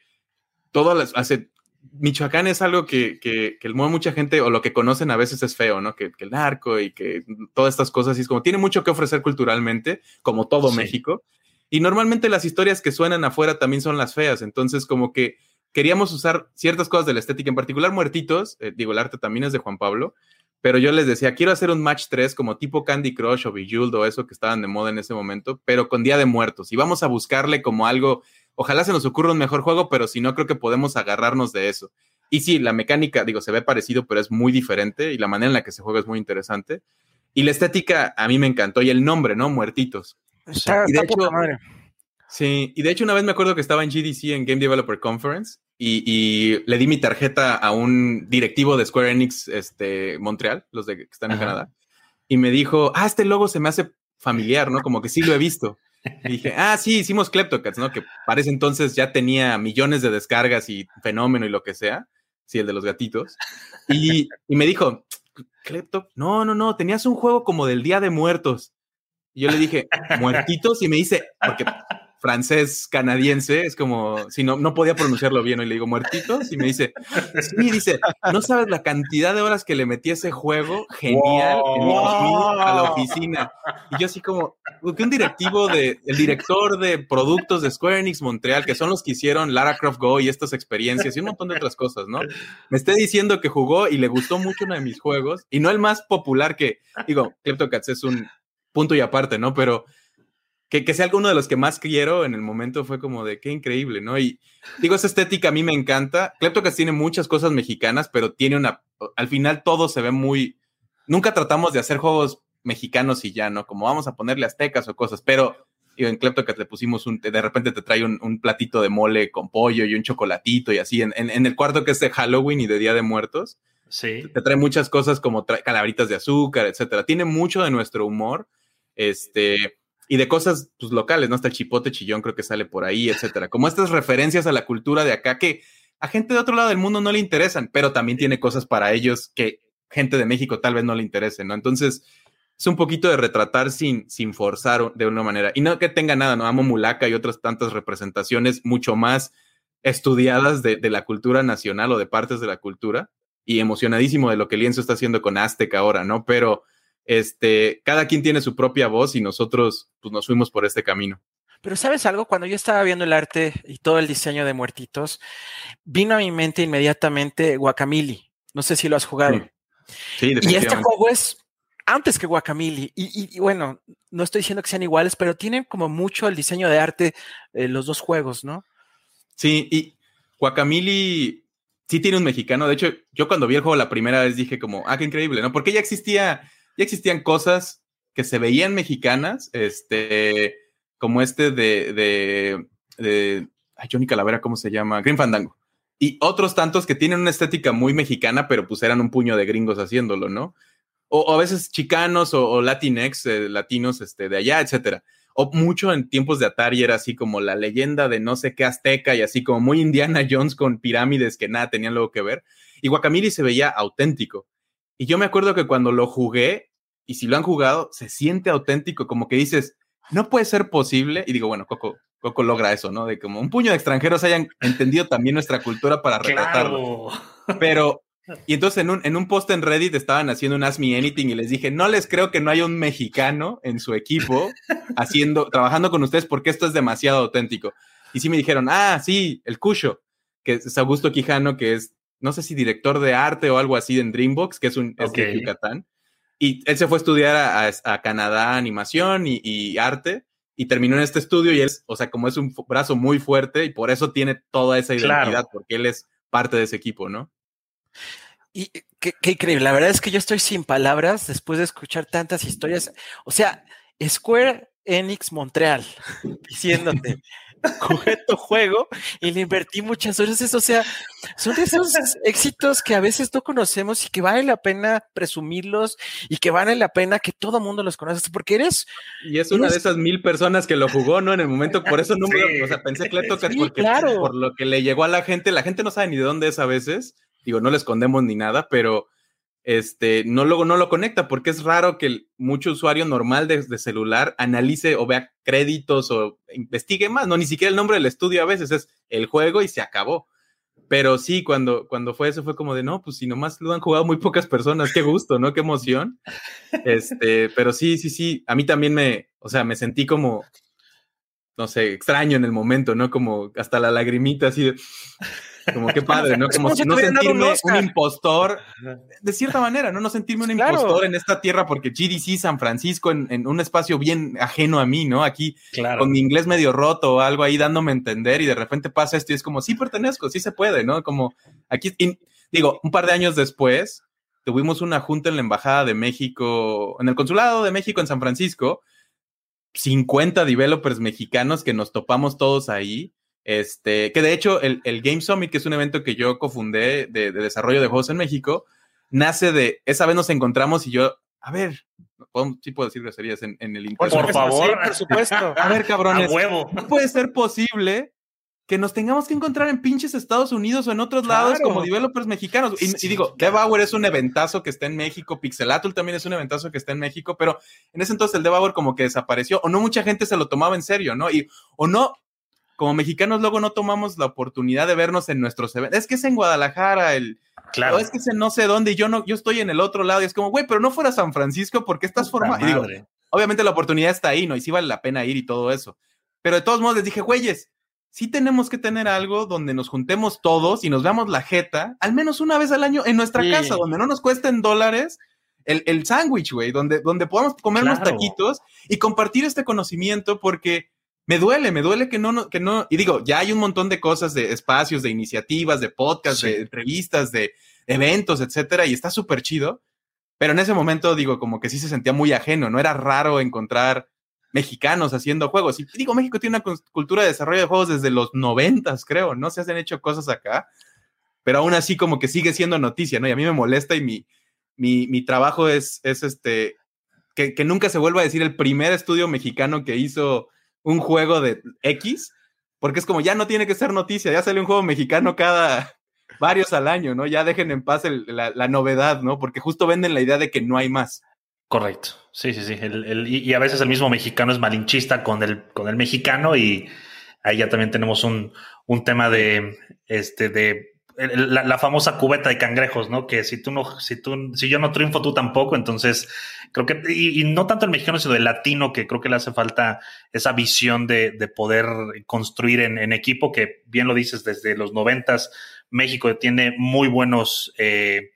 todas las, hace Michoacán es algo que, que, que mucha gente o lo que conocen a veces es feo, ¿no? Que, el narco y que todas estas cosas, y es como tiene mucho que ofrecer culturalmente, como todo México. Y normalmente las historias que suenan afuera también son las feas, entonces como que queríamos usar ciertas cosas de la estética, en particular Muertitos, eh, digo, el arte también es de Juan Pablo, pero yo les decía, quiero hacer un match 3 como tipo Candy Crush o Bejeweled o eso que estaban de moda en ese momento, pero con Día de Muertos, y vamos a buscarle como algo Ojalá se nos ocurra un mejor juego, pero si no, creo que podemos agarrarnos de eso. Y sí, la mecánica, digo, se ve parecido, pero es muy diferente y la manera en la que se juega es muy interesante. Y la estética a mí me encantó y el nombre, ¿no? Muertitos. y de hecho, Sí, y de hecho una vez me acuerdo que estaba en GDC, en Game Developer Conference, y, le di mi tarjeta a un directivo de Square Enix, este, Montreal, los de que están en Canadá, y me dijo, ah, este logo se me hace familiar, ¿no? Como que sí lo he visto. Dije, ah, sí, hicimos Kleptocats, ¿no? Que parece entonces ya tenía millones de descargas y fenómeno y lo que sea. Sí, el de los gatitos. Y, y me dijo, Klepto, no, no, no, tenías un juego como del Día de Muertos. Y yo le dije, ¿muertitos? Y me dice, porque francés canadiense, es como, si no, no podía pronunciarlo bien, y le digo, muertitos, y me dice, sí, dice, no sabes la cantidad de horas que le metí a ese juego, genial, a la oficina. Y yo así como, que un directivo de, el director de productos de Square Enix Montreal, que son los que hicieron Lara Croft Go y estas experiencias y un montón de otras cosas, ¿no? Me esté diciendo que jugó y le gustó mucho uno de mis juegos, y no el más popular que, digo, Kleptocats es un punto y aparte, ¿no? Pero que, que sea alguno de los que más quiero en el momento fue como de qué increíble, ¿no? Y digo, esa estética a mí me encanta. Kleptocats tiene muchas cosas mexicanas, pero tiene una, al final todo se ve muy, nunca tratamos de hacer juegos mexicanos y ya, ¿no? Como vamos a ponerle aztecas o cosas, pero en Kleptocats le pusimos un, de repente te trae un, platito de mole con pollo y un chocolatito y así, en, en, el cuarto que es de Halloween y de Día de Muertos. Sí. Te trae muchas cosas como calabritas de azúcar, etcétera. Tiene mucho de nuestro humor. Este, y de cosas pues, locales, ¿no? Hasta el chipote chillón creo que sale por ahí, etcétera. Como estas referencias a la cultura de acá que a gente de otro lado del mundo no le interesan, pero también tiene cosas para ellos que gente de México tal vez no le interese, ¿no? Entonces, es un poquito de retratar sin, sin forzar de una manera. Y no que tenga nada, ¿no? Amo Mulaca y otras tantas representaciones mucho más estudiadas de, de, la cultura nacional o de partes de la cultura y emocionadísimo de lo que Lienzo está haciendo con Azteca ahora, ¿no? Pero este, cada quien tiene su propia voz y nosotros pues, nos fuimos por este camino. Pero sabes algo, cuando yo estaba viendo el arte y todo el diseño de muertitos, vino a mi mente inmediatamente Guacamili. No sé si lo has jugado. Sí, Y este juego es antes que Guacamili. Y, bueno, no estoy diciendo que sean iguales, pero tienen como mucho el diseño de arte eh, los dos juegos, ¿no? Sí, y Guacamili sí tiene un mexicano. De hecho, yo cuando vi el juego la primera vez dije como, ah, qué increíble, ¿no? Porque ya existía ya existían cosas que se veían mexicanas, este, como este de, de, de Johnny Calavera, ¿cómo se llama? Green Fandango. Y otros tantos que tienen una estética muy mexicana, pero pues eran un puño de gringos haciéndolo, ¿no? O, a veces chicanos o, o latinex, eh, latinos este, de allá, etcétera. O mucho en tiempos de Atari era así como la leyenda de no sé qué azteca y así como muy Indiana Jones con pirámides que nada tenían luego que ver. Y Guacamili se veía auténtico. Y yo me acuerdo que cuando lo jugué, y si lo han jugado, se siente auténtico, como que dices, no puede ser posible. Y digo, bueno, Coco, Coco logra eso, ¿no? De como un puño de extranjeros hayan entendido también nuestra cultura para retratarlo. Pero, y entonces en un, en un post en Reddit estaban haciendo un Ask Me Anything y les dije, no les creo que no haya un mexicano en su equipo haciendo, trabajando con ustedes porque esto es demasiado auténtico. Y sí me dijeron, ah, sí, el Cucho, que es Augusto Quijano, que es, no sé si director de arte o algo así en Dreambox, que es un es de Yucatán. Y él se fue a estudiar a, Canadá animación y, arte y terminó en este estudio y él, o sea, como es un brazo muy fuerte y por eso tiene toda esa identidad, porque él es parte de ese equipo, ¿no? Y qué, qué, increíble, la verdad es que yo estoy sin palabras después de escuchar tantas historias. O sea, Square Enix Montreal diciéndote, jugué tu juego y le invertí muchas horas. O sea, son de esos éxitos que a veces no conocemos y que vale la pena presumirlos y que vale la pena que todo mundo los conozca porque eres. Y es una de esas mil personas que lo jugó, ¿no? En el momento, por eso no me. O sea, pensé que le tocas porque por lo que le llegó a la gente, la gente no sabe ni de dónde es a veces. Digo, no le escondemos ni nada, pero este, no, luego no lo conecta porque es raro que mucho usuario normal de, celular analice o vea créditos o investigue más, no, ni siquiera el nombre del estudio a veces es el juego y se acabó. Pero sí, cuando, cuando fue eso fue como de, no, pues si nomás lo han jugado muy pocas personas, qué gusto, ¿no? Qué emoción. Este, pero sí, sí, sí, a mí también me, o sea, me sentí como, no sé, extraño en el momento, ¿no? Como hasta la lagrimita así de... Como qué padre, ¿no? Como, si no sentirme un, impostor, de cierta manera, ¿no? No sentirme un impostor en esta tierra porque GDC San Francisco en, un espacio bien ajeno a mí, ¿no? Aquí con mi inglés medio roto o algo ahí dándome a entender y de repente pasa esto y es como, sí pertenezco, sí se puede, ¿no? Como aquí, digo, un par de años después tuvimos una junta en la Embajada de México, en el Consulado de México en San Francisco, 50 developers mexicanos que nos topamos todos ahí este, que de hecho el, Game Summit, que es un evento que yo cofundé de, desarrollo de juegos en México, nace de, esa vez nos encontramos y yo, a ver, sí puedo decir groserías en, en el internet. Por, favor, por supuesto. A ver, cabrones, no puede ser posible que nos tengamos que encontrar en pinches Estados Unidos o en otros lados como developers mexicanos. Y, digo, Devour es un eventazo que está en México, Pixelatul también es un eventazo que está en México, pero en ese entonces el Devour como que desapareció, o no mucha gente se lo tomaba en serio, ¿no? Y, o no, como mexicanos luego no tomamos la oportunidad de vernos en nuestros eventos. Es que es en Guadalajara, el... Claro. Es que es en no sé dónde y yo no, yo estoy en el otro lado y es como, güey, pero no fuera San Francisco porque estás formado. obviamente la oportunidad está ahí, ¿no? Y sí vale la pena ir y todo eso. Pero de todos modos les dije, güeyes, sí tenemos que tener algo donde nos juntemos todos y nos veamos la jeta, al menos una vez al año en nuestra casa, donde no nos cuesten dólares el, el sándwich, güey, donde, donde podamos comer unos taquitos y compartir este conocimiento porque me duele, me duele que no, que no, y digo, ya hay un montón de cosas, de espacios, de iniciativas, de podcasts, de entrevistas, de eventos, etcétera, y está súper chido, pero en ese momento, digo, como que sí se sentía muy ajeno, no era raro encontrar mexicanos haciendo juegos. Y digo, México tiene una cultura de desarrollo de juegos desde los noventas, creo, no se han hecho cosas acá, pero aún así como que sigue siendo noticia, ¿no? Y a mí me molesta y mi, mi, mi trabajo es, es este, que, que, nunca se vuelva a decir el primer estudio mexicano que hizo un juego de X, porque es como ya no tiene que ser noticia, ya sale un juego mexicano cada varios al año, ¿no? Ya dejen en paz la, novedad, ¿no? Porque justo venden la idea de que no hay más. Correcto. Sí, sí, sí. y, a veces el mismo mexicano es malinchista con el, con el mexicano y ahí ya también tenemos un, un tema de, este, de la, famosa cubeta de cangrejos, ¿no? Que si tú no, si tú, si yo no triunfo, tú tampoco. Entonces, creo que, y, no tanto el mexicano, sino el latino, que creo que le hace falta esa visión de, poder construir en, equipo, que bien lo dices, desde los noventas, México tiene muy buenos, eh,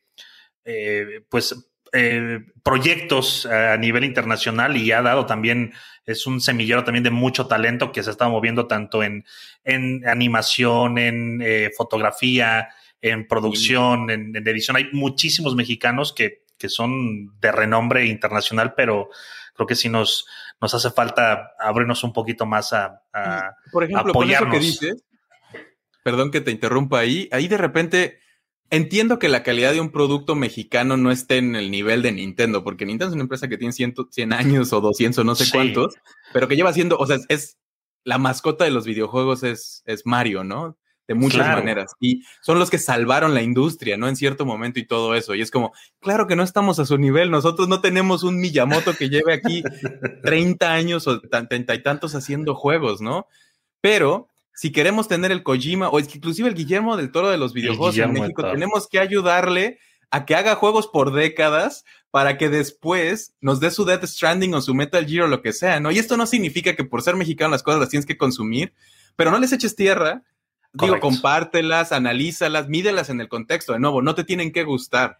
eh, pues, eh, proyectos a nivel internacional y ha dado también, es un semillero también de mucho talento que se está moviendo tanto en, en animación, en eh, fotografía, en producción, en, edición. Hay muchísimos mexicanos que, que son de renombre internacional, pero creo que sí nos, nos hace falta abrirnos un poquito más a, Por ejemplo, apoyarnos. Por eso que dices, perdón que te interrumpa ahí, ahí de repente entiendo que la calidad de un producto mexicano no esté en el nivel de Nintendo, porque Nintendo es una empresa que tiene 100, años o 200 o no sé cuántos, pero que lleva siendo, o sea, es la mascota de los videojuegos es, es Mario, ¿no? de muchas maneras. Y son los que salvaron la industria, ¿no? En cierto momento y todo eso. Y es como, claro que no estamos a su nivel. Nosotros no tenemos un Miyamoto que lleve aquí 30 años o treinta y tantos haciendo juegos, ¿no? Pero si queremos tener el Kojima o inclusive el Guillermo del Toro de los videojuegos en México, tenemos que ayudarle a que haga juegos por décadas para que después nos dé su Death Stranding o su Metal Gear o lo que sea, ¿no? Y esto no significa que por ser mexicano las cosas las tienes que consumir, pero no les eches tierra Digo, compártelas, analízalas, mídelas en el contexto. De nuevo, no te tienen que gustar,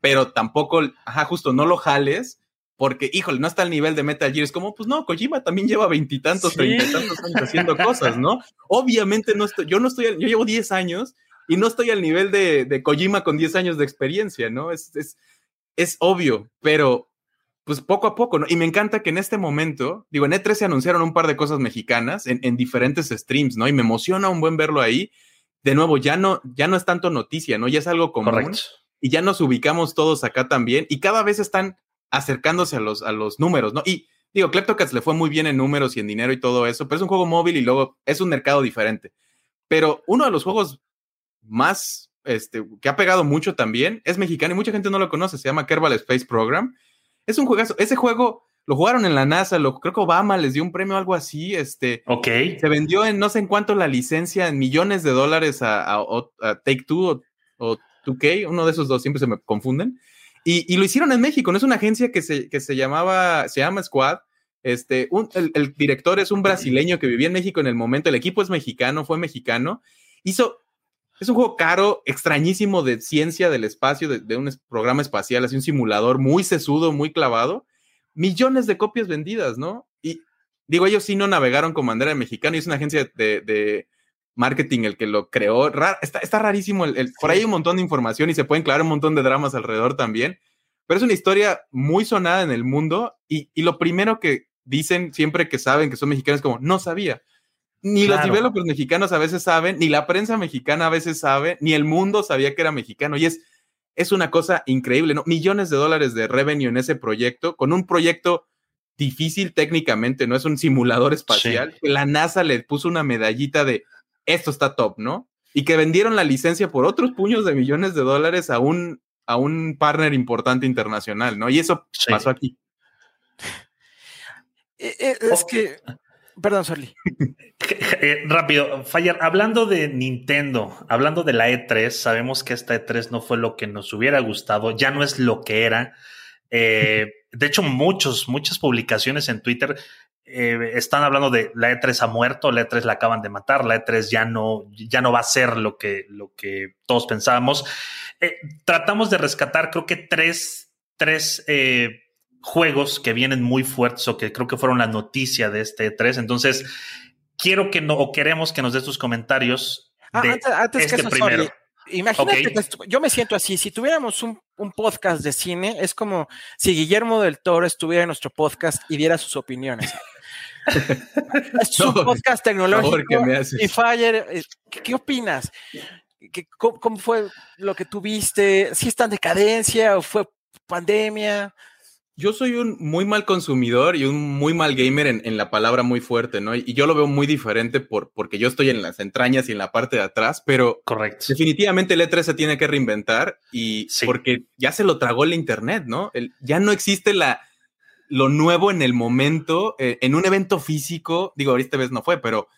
pero tampoco, ajá, justo no lo jales porque, híjole, no está al nivel de Metal Gear. Es como, pues no, Kojima también lleva veintitantos, treinta y tantos años haciendo cosas, ¿no? Obviamente no estoy, yo no estoy, yo llevo diez años y no estoy al nivel de, de Kojima con diez años de experiencia, ¿no? Es, es, es obvio, pero pues poco a poco, ¿no? Y me encanta que en este momento, digo, en E3 se anunciaron un par de cosas mexicanas en, diferentes streams, ¿no? Y me emociona un buen verlo ahí. De nuevo, ya no, ya no es tanto noticia, ¿no? Ya es algo común. Correcto. Y ya nos ubicamos todos acá también. Y cada vez están acercándose a los, a los números, ¿no? Y digo, Kleptocats le fue muy bien en números y en dinero y todo eso, pero es un juego móvil y luego es un mercado diferente. Pero uno de los juegos más, este, que ha pegado mucho también es mexicano y mucha gente no lo conoce, se llama Kerbal Space Program es un juegazo. Ese juego lo jugaron en la NASA, lo, creo que Obama les dio un premio o algo así. Este, ok. Se vendió en no sé en cuánto la licencia, en millones de dólares a, Take Two o, 2K, uno de esos dos siempre se me confunden. Y, lo hicieron en México, no es una agencia que se, que se llamaba, se llama Squad. Este, el, director es un brasileño que vivía en México en el momento, el equipo es mexicano, fue mexicano. Hizo, es un juego caro, extrañísimo de ciencia del espacio, de, un programa espacial, así un simulador muy sesudo, muy clavado. Millones de copias vendidas, ¿no? Y digo, ellos sí no navegaron con bandera de mexicano y es una agencia de, marketing el que lo creó. está, rarísimo. El, Por ahí hay un montón de información y se pueden crear un montón de dramas alrededor también. Pero es una historia muy sonada en el mundo y, y lo primero que dicen siempre que saben que son mexicanos es como, no sabía ni los developers mexicanos a veces saben, ni la prensa mexicana a veces sabe, ni el mundo sabía que era mexicano. Y es, es una cosa increíble, ¿no? Millones de dólares de revenue en ese proyecto, con un proyecto difícil técnicamente, ¿no? Es un simulador espacial. La NASA le puso una medallita de esto está top, ¿no? Y que vendieron la licencia por otros puños de millones de dólares a un, a un partner importante internacional, ¿no? Y eso pasó aquí. Eh, eh, es que Perdón, Sorli. Eh, rápido, Fire, hablando de Nintendo, hablando de la E3, sabemos que esta E3 no fue lo que nos hubiera gustado, ya no es lo que era. Eh, de hecho, muchos, muchas publicaciones en Twitter eh, están hablando de la E3 ha muerto, la E3 la acaban de matar, la E3 ya no, ya no va a ser lo que, lo que todos pensábamos. tratamos de rescatar, creo que tres, tres juegos que vienen muy fuertes o que creo que fueron la noticia de este 3. Entonces, quiero que no, o queremos que nos des tus comentarios. Ah, de antes, que este eso, primero. Imagínate que yo me siento así, si tuviéramos un, podcast de cine, es como si Guillermo del Toro estuviera en nuestro podcast y diera sus opiniones. Es un podcast tecnológico y Fire, eh, ¿qué, opinas? ¿Qué, cómo, cómo, fue lo que tuviste? ¿Si está en decadencia o fue pandemia? Yo soy un muy mal consumidor y un muy mal gamer en, la palabra muy fuerte, ¿no? Y yo lo veo muy diferente por, porque yo estoy en las entrañas y en la parte de atrás, pero Correcto. definitivamente el E3 se tiene que reinventar y porque ya se lo tragó el Internet, ¿no? ya no existe la, lo nuevo en el momento, eh, en un evento físico, digo, esta vez no fue, pero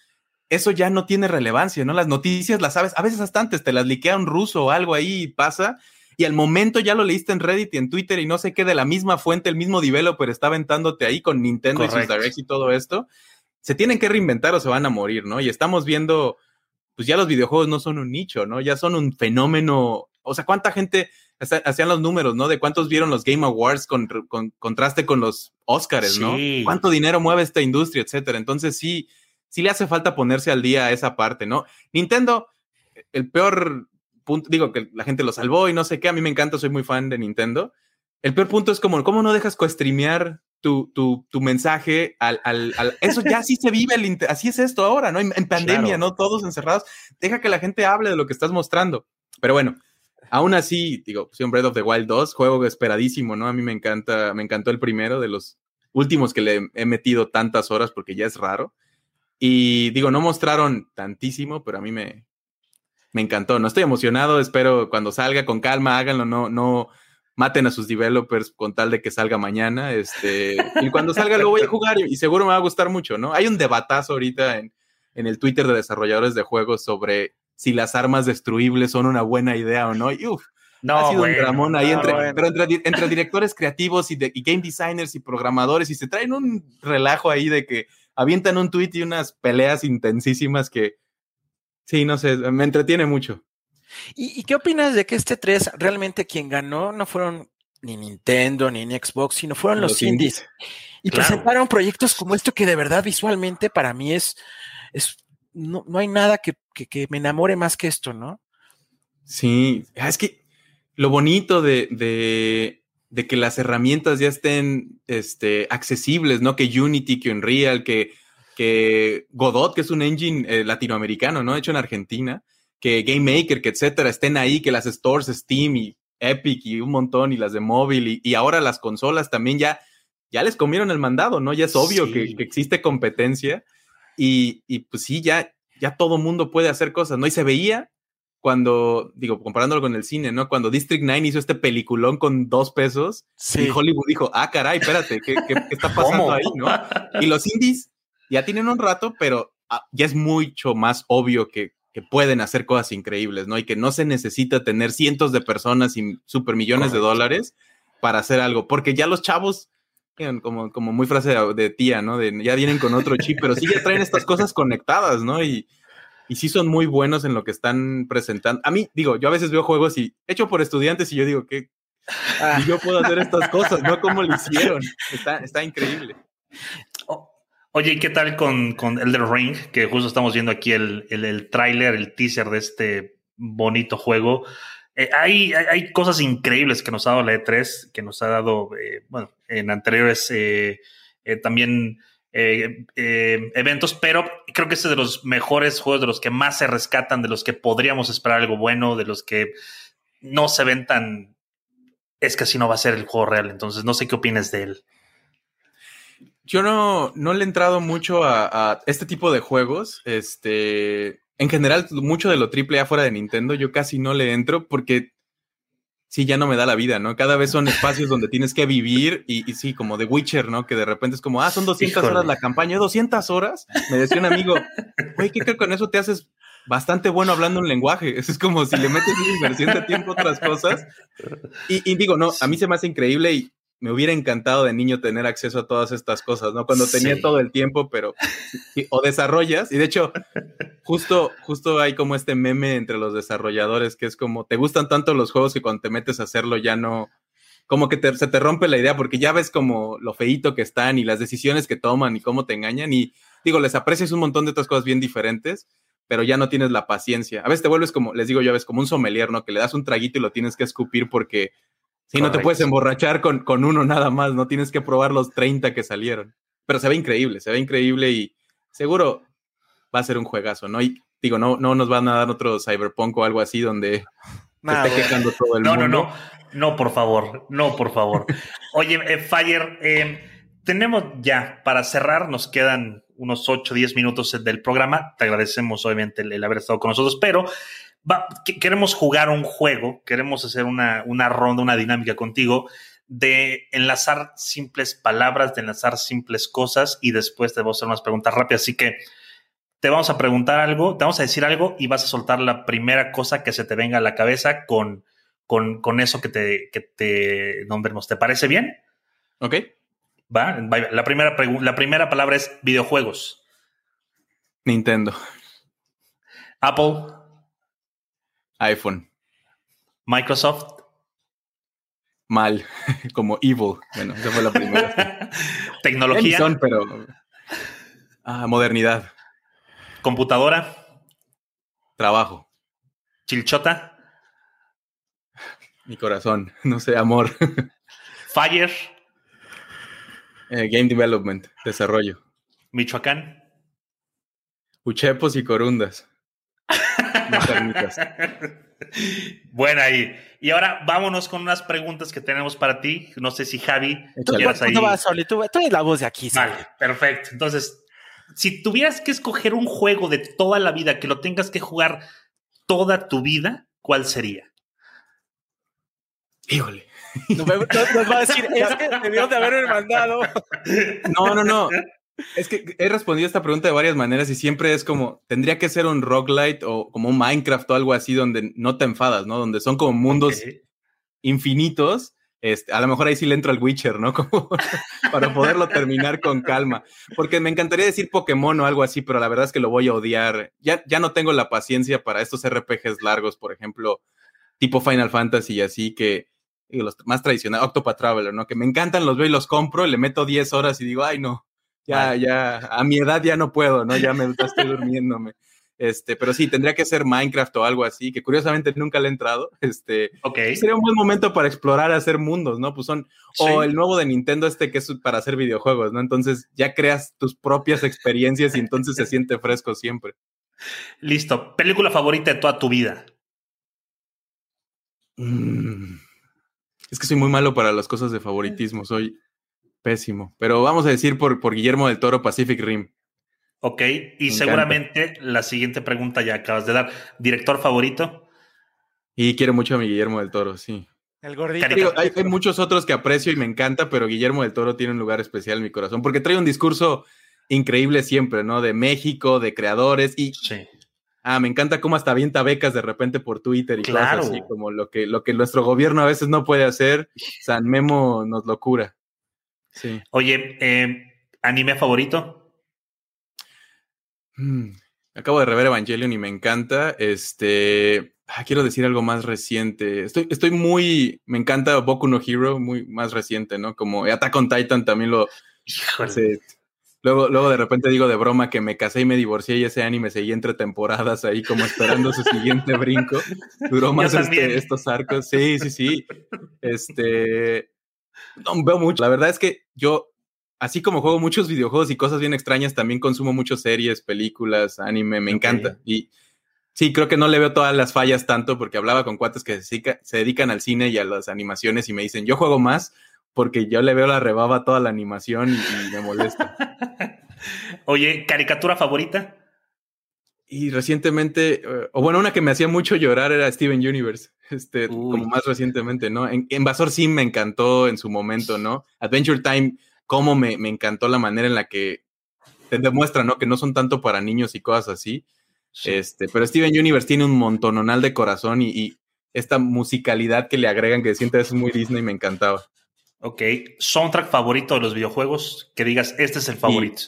eso ya no tiene relevancia, ¿no? Las noticias las sabes, a veces hasta antes te las liquea un ruso o algo ahí y pasa y al momento ya lo leíste en Reddit y en Twitter y no sé qué, de la misma fuente, el mismo developer está aventándote ahí con Nintendo y sus Directs y todo esto, se tienen que reinventar o se van a morir, ¿no? Y estamos viendo, pues ya los videojuegos no son un nicho, ¿no? Ya son un fenómeno, o sea, ¿cuánta gente hacían los números, ¿no? De cuántos vieron los Game Awards con, contraste con los Oscars, ¿no? ¿Cuánto dinero mueve esta industria, etcétera? Entonces sí, sí le hace falta ponerse al día a esa parte, ¿no? Nintendo, el peor digo que la gente lo salvó y no sé qué, a mí me encanta, soy muy fan de Nintendo. El peor punto es como, ¿cómo no dejas co-streamear tu, tu, tu mensaje al, al, Eso ya sí se vive, el así es esto ahora, ¿no? En, pandemia, ¿no? Todos encerrados. Deja que la gente hable de lo que estás mostrando. Pero bueno, aún así, digo, soy un Breath of the Wild 2, juego esperadísimo, ¿no? A mí me encanta, me encantó el primero de los últimos que le he metido tantas horas porque ya es raro. Y digo, no mostraron tantísimo, pero a mí me, me encantó. No estoy emocionado, espero cuando salga con calma, háganlo, no, no maten a sus developers con tal de que salga mañana. Este, y cuando salga lo voy a jugar y, seguro me va a gustar mucho, ¿no? Hay un debatazo ahorita en, en el Twitter de desarrolladores de juegos sobre si las armas destruibles son una buena idea o no. Y uff, no, ha sido un dramón ahí entre, pero entre, entre, directores creativos y, de, y game designers y programadores y se traen un relajo ahí de que avientan un tweet y unas peleas intensísimas que, sí, no sé, me entretiene mucho. ¿Y, qué opinas de que este 3 realmente quien ganó no fueron ni Nintendo ni, Xbox, sino fueron los, indies? Y presentaron proyectos como esto que de verdad visualmente para mí es, es no, no hay nada que, que, me enamore más que esto, ¿no? Sí, ah, es que lo bonito de, de, de que las herramientas ya estén este, accesibles, ¿no? Que Unity, que Unreal, que, que Godot, que es un engine eh, latinoamericano, ¿no? Hecho en Argentina, que Game Maker, que etcétera, estén ahí, que las stores Steam y Epic y un montón, y las de móvil, y, ahora las consolas también ya, ya les comieron el mandado, ¿no? Ya es obvio que, existe competencia, y, y, pues sí, ya, ya todo mundo puede hacer cosas, ¿no? Y se veía cuando, digo, comparándolo con el cine, ¿no? Cuando District 9 hizo este peliculón con dos pesos, y Hollywood dijo, ah, caray, espérate, ¿qué, qué, está pasando ahí, no? Y los indies ya tienen un rato, pero ah, ya es mucho más obvio que, que, pueden hacer cosas increíbles, ¿no? Y que no se necesita tener cientos de personas y super millones de dólares para hacer algo, porque ya los chavos, como, como muy frase de, tía, ¿no? Ya vienen con otro chip, pero sí ya traen estas cosas conectadas, ¿no? Y, y sí son muy buenos en lo que están presentando. A mí, digo, yo a veces veo juegos y hecho por estudiantes y yo digo que ah. yo puedo hacer estas cosas, ¿no? ¿Cómo lo hicieron? Está, está increíble. Oye, ¿y qué tal con, con Elder Ring? Que justo estamos viendo aquí el, el, el tráiler, el teaser de este bonito juego. Eh, hay, hay, cosas increíbles que nos ha dado la E3, que nos ha dado, eh, bueno, en anteriores eh, también eventos, pero creo que este es de los mejores juegos, de los que más se rescatan, de los que podríamos esperar algo bueno, de los que no se ven tan... Es que así no va a ser el juego real, entonces no sé qué opinas de él. Yo no, no le he entrado mucho a, este tipo de juegos. Este, en general, mucho de lo triple A fuera de Nintendo, yo casi no le entro porque sí, ya no me da la vida, ¿no? Cada vez son espacios donde tienes que vivir y, sí, como The Witcher, ¿no? Que de repente es como, ah, son 200 horas la campaña, 200 horas. Me decía un amigo, güey, ¿qué creo con eso te haces bastante bueno hablando un lenguaje? Eso es como si le metes una inversión de tiempo a otras cosas. Y, y, digo, no, a mí se me hace increíble y me hubiera encantado de niño tener acceso a todas estas cosas, ¿no? Cuando tenía todo el tiempo, pero o desarrollas, y de hecho, justo, justo hay como este meme entre los desarrolladores que es como, te gustan tanto los juegos que cuando te metes a hacerlo ya no, como que se te rompe la idea porque ya ves como lo feito que están y las decisiones que toman y cómo te engañan y digo, les aprecias un montón de otras cosas bien diferentes, pero ya no tienes la paciencia. A veces te vuelves como, les digo yo, a veces como un sommelier, ¿no? Que le das un traguito y lo tienes que escupir porque Sí, no te puedes emborrachar con, con, uno nada más, no tienes que probar los 30 que salieron. Pero se ve increíble, se ve increíble y seguro va a ser un juegazo, ¿no? Y digo, no, no nos van a dar otro Cyberpunk o algo así donde se esté quejando todo el mundo. No, no, no, no, por favor, no, por favor. Oye, eh, Fire, eh, tenemos ya, para cerrar, nos quedan unos 8, 10 minutos del programa. Te agradecemos, obviamente, el haber estado con nosotros, pero queremos jugar un juego, queremos hacer una, una ronda, una dinámica contigo de enlazar simples palabras, de enlazar simples cosas y después te voy a hacer unas preguntas rápidas. Así que te vamos a preguntar algo, te vamos a decir algo y vas a soltar la primera cosa que se te venga a la cabeza con, con, con eso que te, que te nombremos. ¿Te parece bien? Ok. Va, la primera, la primera palabra es videojuegos. Nintendo. Apple iPhone. Microsoft. Mal, como evil. Bueno, esa fue la primera. Tecnología. pero. Ah, modernidad. Computadora. Trabajo. Chilchota. Mi corazón, no sé, amor. Fire. Eh, game Development, desarrollo. Michoacán. Uchepos y corundas. Bueno, ahí. Y ahora vámonos con unas preguntas que tenemos para ti. No sé si Javi. Tú, quieras ahí. vas, tú, eres la voz de aquí. Vale, perfecto. Entonces, si tuvieras que escoger un juego de toda la vida que lo tengas que jugar toda tu vida, ¿cuál sería? Híjole. Nos, va a decir, es que debió de haberme mandado. No, no, no. Es que he respondido esta pregunta de varias maneras y siempre es como, tendría que ser un roguelite o como un Minecraft o algo así donde no te enfadas, ¿no? Donde son como mundos infinitos. Este, a lo mejor ahí sí le entro al Witcher, ¿no? Como para poderlo terminar con calma. Porque me encantaría decir Pokémon o algo así, pero la verdad es que lo voy a odiar. Ya, ya no tengo la paciencia para estos RPGs largos, por ejemplo, tipo Final Fantasy y así, que los más tradicionales, Octopath Traveler, ¿no? Que me encantan, los veo y los compro, y le meto 10 horas y digo, ay, no, ya, ya, a mi edad ya no puedo, ¿no? Ya me estoy durmiéndome. Este, pero sí, tendría que ser Minecraft o algo así, que curiosamente nunca le he entrado. Este, okay. sería un buen momento para explorar, hacer mundos, ¿no? Pues son, o el nuevo de Nintendo este que es para hacer videojuegos, ¿no? Entonces ya creas tus propias experiencias y entonces se siente fresco siempre. Listo. ¿Película favorita de toda tu vida? Mm. Es que soy muy malo para las cosas de favoritismo, soy Pésimo. Pero vamos a decir por, por Guillermo del Toro Pacific Rim. Ok, y seguramente la siguiente pregunta ya acabas de dar. ¿Director favorito? Y quiero mucho a mi Guillermo del Toro, sí. El gordito. hay, muchos otros que aprecio y me encanta, pero Guillermo del Toro tiene un lugar especial en mi corazón, porque trae un discurso increíble siempre, ¿no? De México, de creadores y... Sí. Ah, me encanta cómo hasta avienta becas de repente por Twitter y cosas así, como lo que, lo que nuestro gobierno a veces no puede hacer. San Memo nos lo Oye, eh, ¿anime favorito? Mm, acabo de rever Evangelion y me encanta. Este. Ah, quiero decir algo más reciente. Estoy, estoy muy. Me encanta Boku no Hero, muy más reciente, ¿no? Como Attack on Titan también lo. luego, luego de repente digo de broma que me casé y me divorcié y ese anime seguía entre temporadas ahí como esperando su siguiente brinco. Duró más este, estos arcos. Sí, sí, sí. Este. No veo mucho. La verdad es que yo, así como juego muchos videojuegos y cosas bien extrañas, también consumo muchas series, películas, anime, me encanta. Y sí, creo que no le veo todas las fallas tanto porque hablaba con cuates que se, dedican al cine y a las animaciones y me dicen, yo juego más porque yo le veo la rebaba a toda la animación y me molesta. Oye, ¿caricatura favorita? Y recientemente, eh, o bueno, una que me hacía mucho llorar era Steven Universe, este, como más recientemente, ¿no? En Invasor Sim me encantó en su momento, ¿no? Adventure Time, cómo me, me, encantó la manera en la que te demuestra, ¿no? Que no son tanto para niños y cosas así. Este, pero Steven Universe tiene un montononal de corazón y, y esta musicalidad que le agregan que siente es muy Disney me encantaba. Ok, soundtrack favorito de los videojuegos, que digas, este es el favorito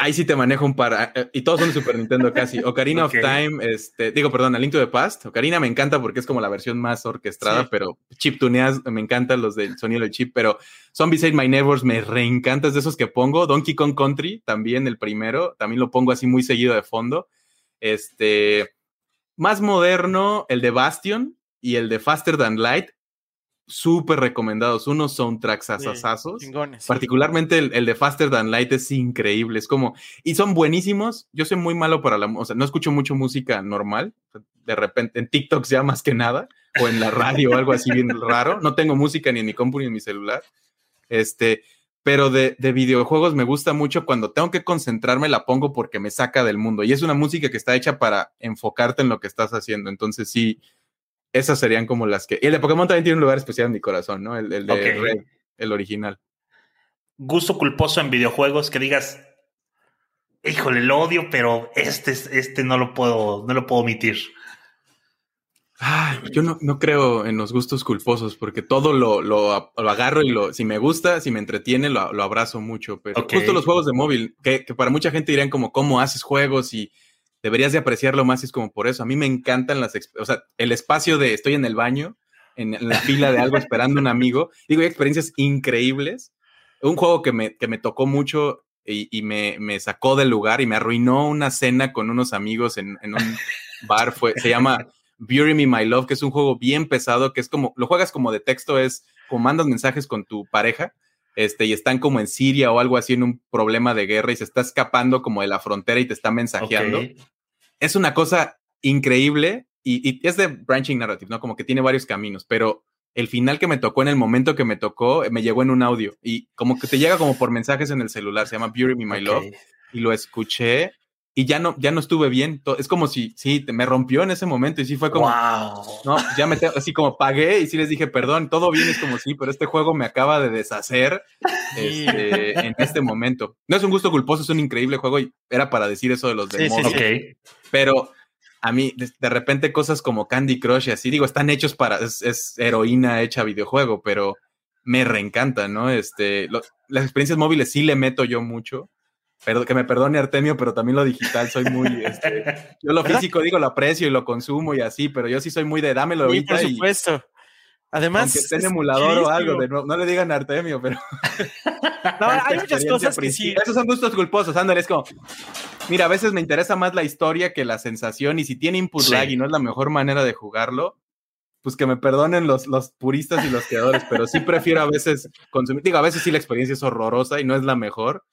ahí sí te manejo un par, eh, y todos son de Super Nintendo casi. Ocarina of Time, este, digo, perdón, A Link to the Past. Ocarina me encanta porque es como la versión más orquestada, pero chip tuneas, me encantan los del sonido del chip, pero Zombie Save My Neighbors me reencanta, es de esos que pongo. Donkey Kong Country, también el primero, también lo pongo así muy seguido de fondo. Este, más moderno, el de Bastion y el de Faster Than Light súper recomendados, unos soundtracks asasazos. Particularmente el, de Faster Than Light es increíble, es como, y son buenísimos. Yo soy muy malo para la, o sea, no escucho mucho música normal, de repente en TikTok ya más que nada, o en la radio o algo así bien raro. No tengo música ni en mi compu ni en mi celular. Este, pero de, de, videojuegos me gusta mucho cuando tengo que concentrarme, la pongo porque me saca del mundo. Y es una música que está hecha para enfocarte en lo que estás haciendo. Entonces sí, esas serían como las que. Y el de Pokémon también tiene un lugar especial en mi corazón, ¿no? El, de Red, el original. Gusto culposo en videojuegos que digas, híjole, lo odio, pero este, este no lo puedo, no lo puedo omitir. yo no, no, creo en los gustos culposos porque todo lo, lo, agarro y lo, si me gusta, si me entretiene, lo, abrazo mucho. Pero justo los juegos de móvil, que, que, para mucha gente dirían como cómo haces juegos y deberías de apreciarlo más y es como por eso. A mí me encantan las, o sea, el espacio de estoy en el baño, en, la fila de algo esperando un amigo. Digo, hay experiencias increíbles. Un juego que me, que me tocó mucho y, me, me, sacó del lugar y me arruinó una cena con unos amigos en, en un bar. Fue, se llama Bury Me My Love, que es un juego bien pesado, que es como, lo juegas como de texto, es como mandas mensajes con tu pareja este, y están como en Siria o algo así en un problema de guerra y se está escapando como de la frontera y te está mensajeando. Es una cosa increíble y, y, es de branching narrative, ¿no? Como que tiene varios caminos, pero el final que me tocó en el momento que me tocó, me llegó en un audio y como que te llega como por mensajes en el celular, se llama Bury Me My Love, y lo escuché y ya no, ya no estuve bien. Es como si, sí, me rompió en ese momento y sí fue como, wow. no, ya me, así como pagué y sí les dije, perdón, todo bien, es como sí, pero este juego me acaba de deshacer este, en este momento. No es un gusto culposo, es un increíble juego y era para decir eso de los demonios. Pero a mí, de, repente cosas como Candy Crush y así, digo, están hechos para, es, heroína hecha videojuego, pero me reencanta, ¿no? Este, las experiencias móviles sí le meto yo mucho que me perdone Artemio, pero también lo digital soy muy, este, yo lo físico digo, lo aprecio y lo consumo y así, pero yo sí soy muy de dámelo ahorita. por supuesto. Además, aunque esté en emulador o algo, no, le digan a Artemio, pero. no, hay muchas cosas que sí. Esos son gustos culposos, ándale, es como. Mira, a veces me interesa más la historia que la sensación, y si tiene input lag y no es la mejor manera de jugarlo, pues que me perdonen los, los puristas y los creadores, pero sí prefiero a veces consumir. Digo, a veces sí la experiencia es horrorosa y no es la mejor,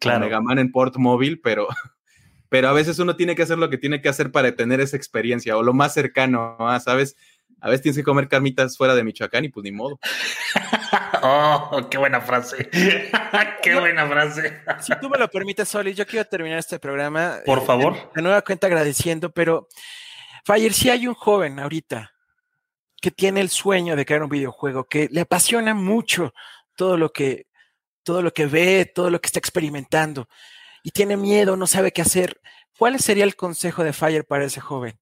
claro. Mega Man en port móvil, pero, pero a veces uno tiene que hacer lo que tiene que hacer para tener esa experiencia o lo más cercano, ¿sabes? A veces tienes que comer carmitas fuera de Michoacán y pues ni modo. oh, qué buena frase. qué buena frase. si tú me lo permites, Soli, yo quiero terminar este programa. Por favor. De, nueva cuenta agradeciendo, pero Fire, si hay un joven ahorita que tiene el sueño de crear un videojuego, que le apasiona mucho todo lo que todo lo que ve, todo lo que está experimentando y tiene miedo, no sabe qué hacer. ¿Cuál sería el consejo de Fire para ese joven?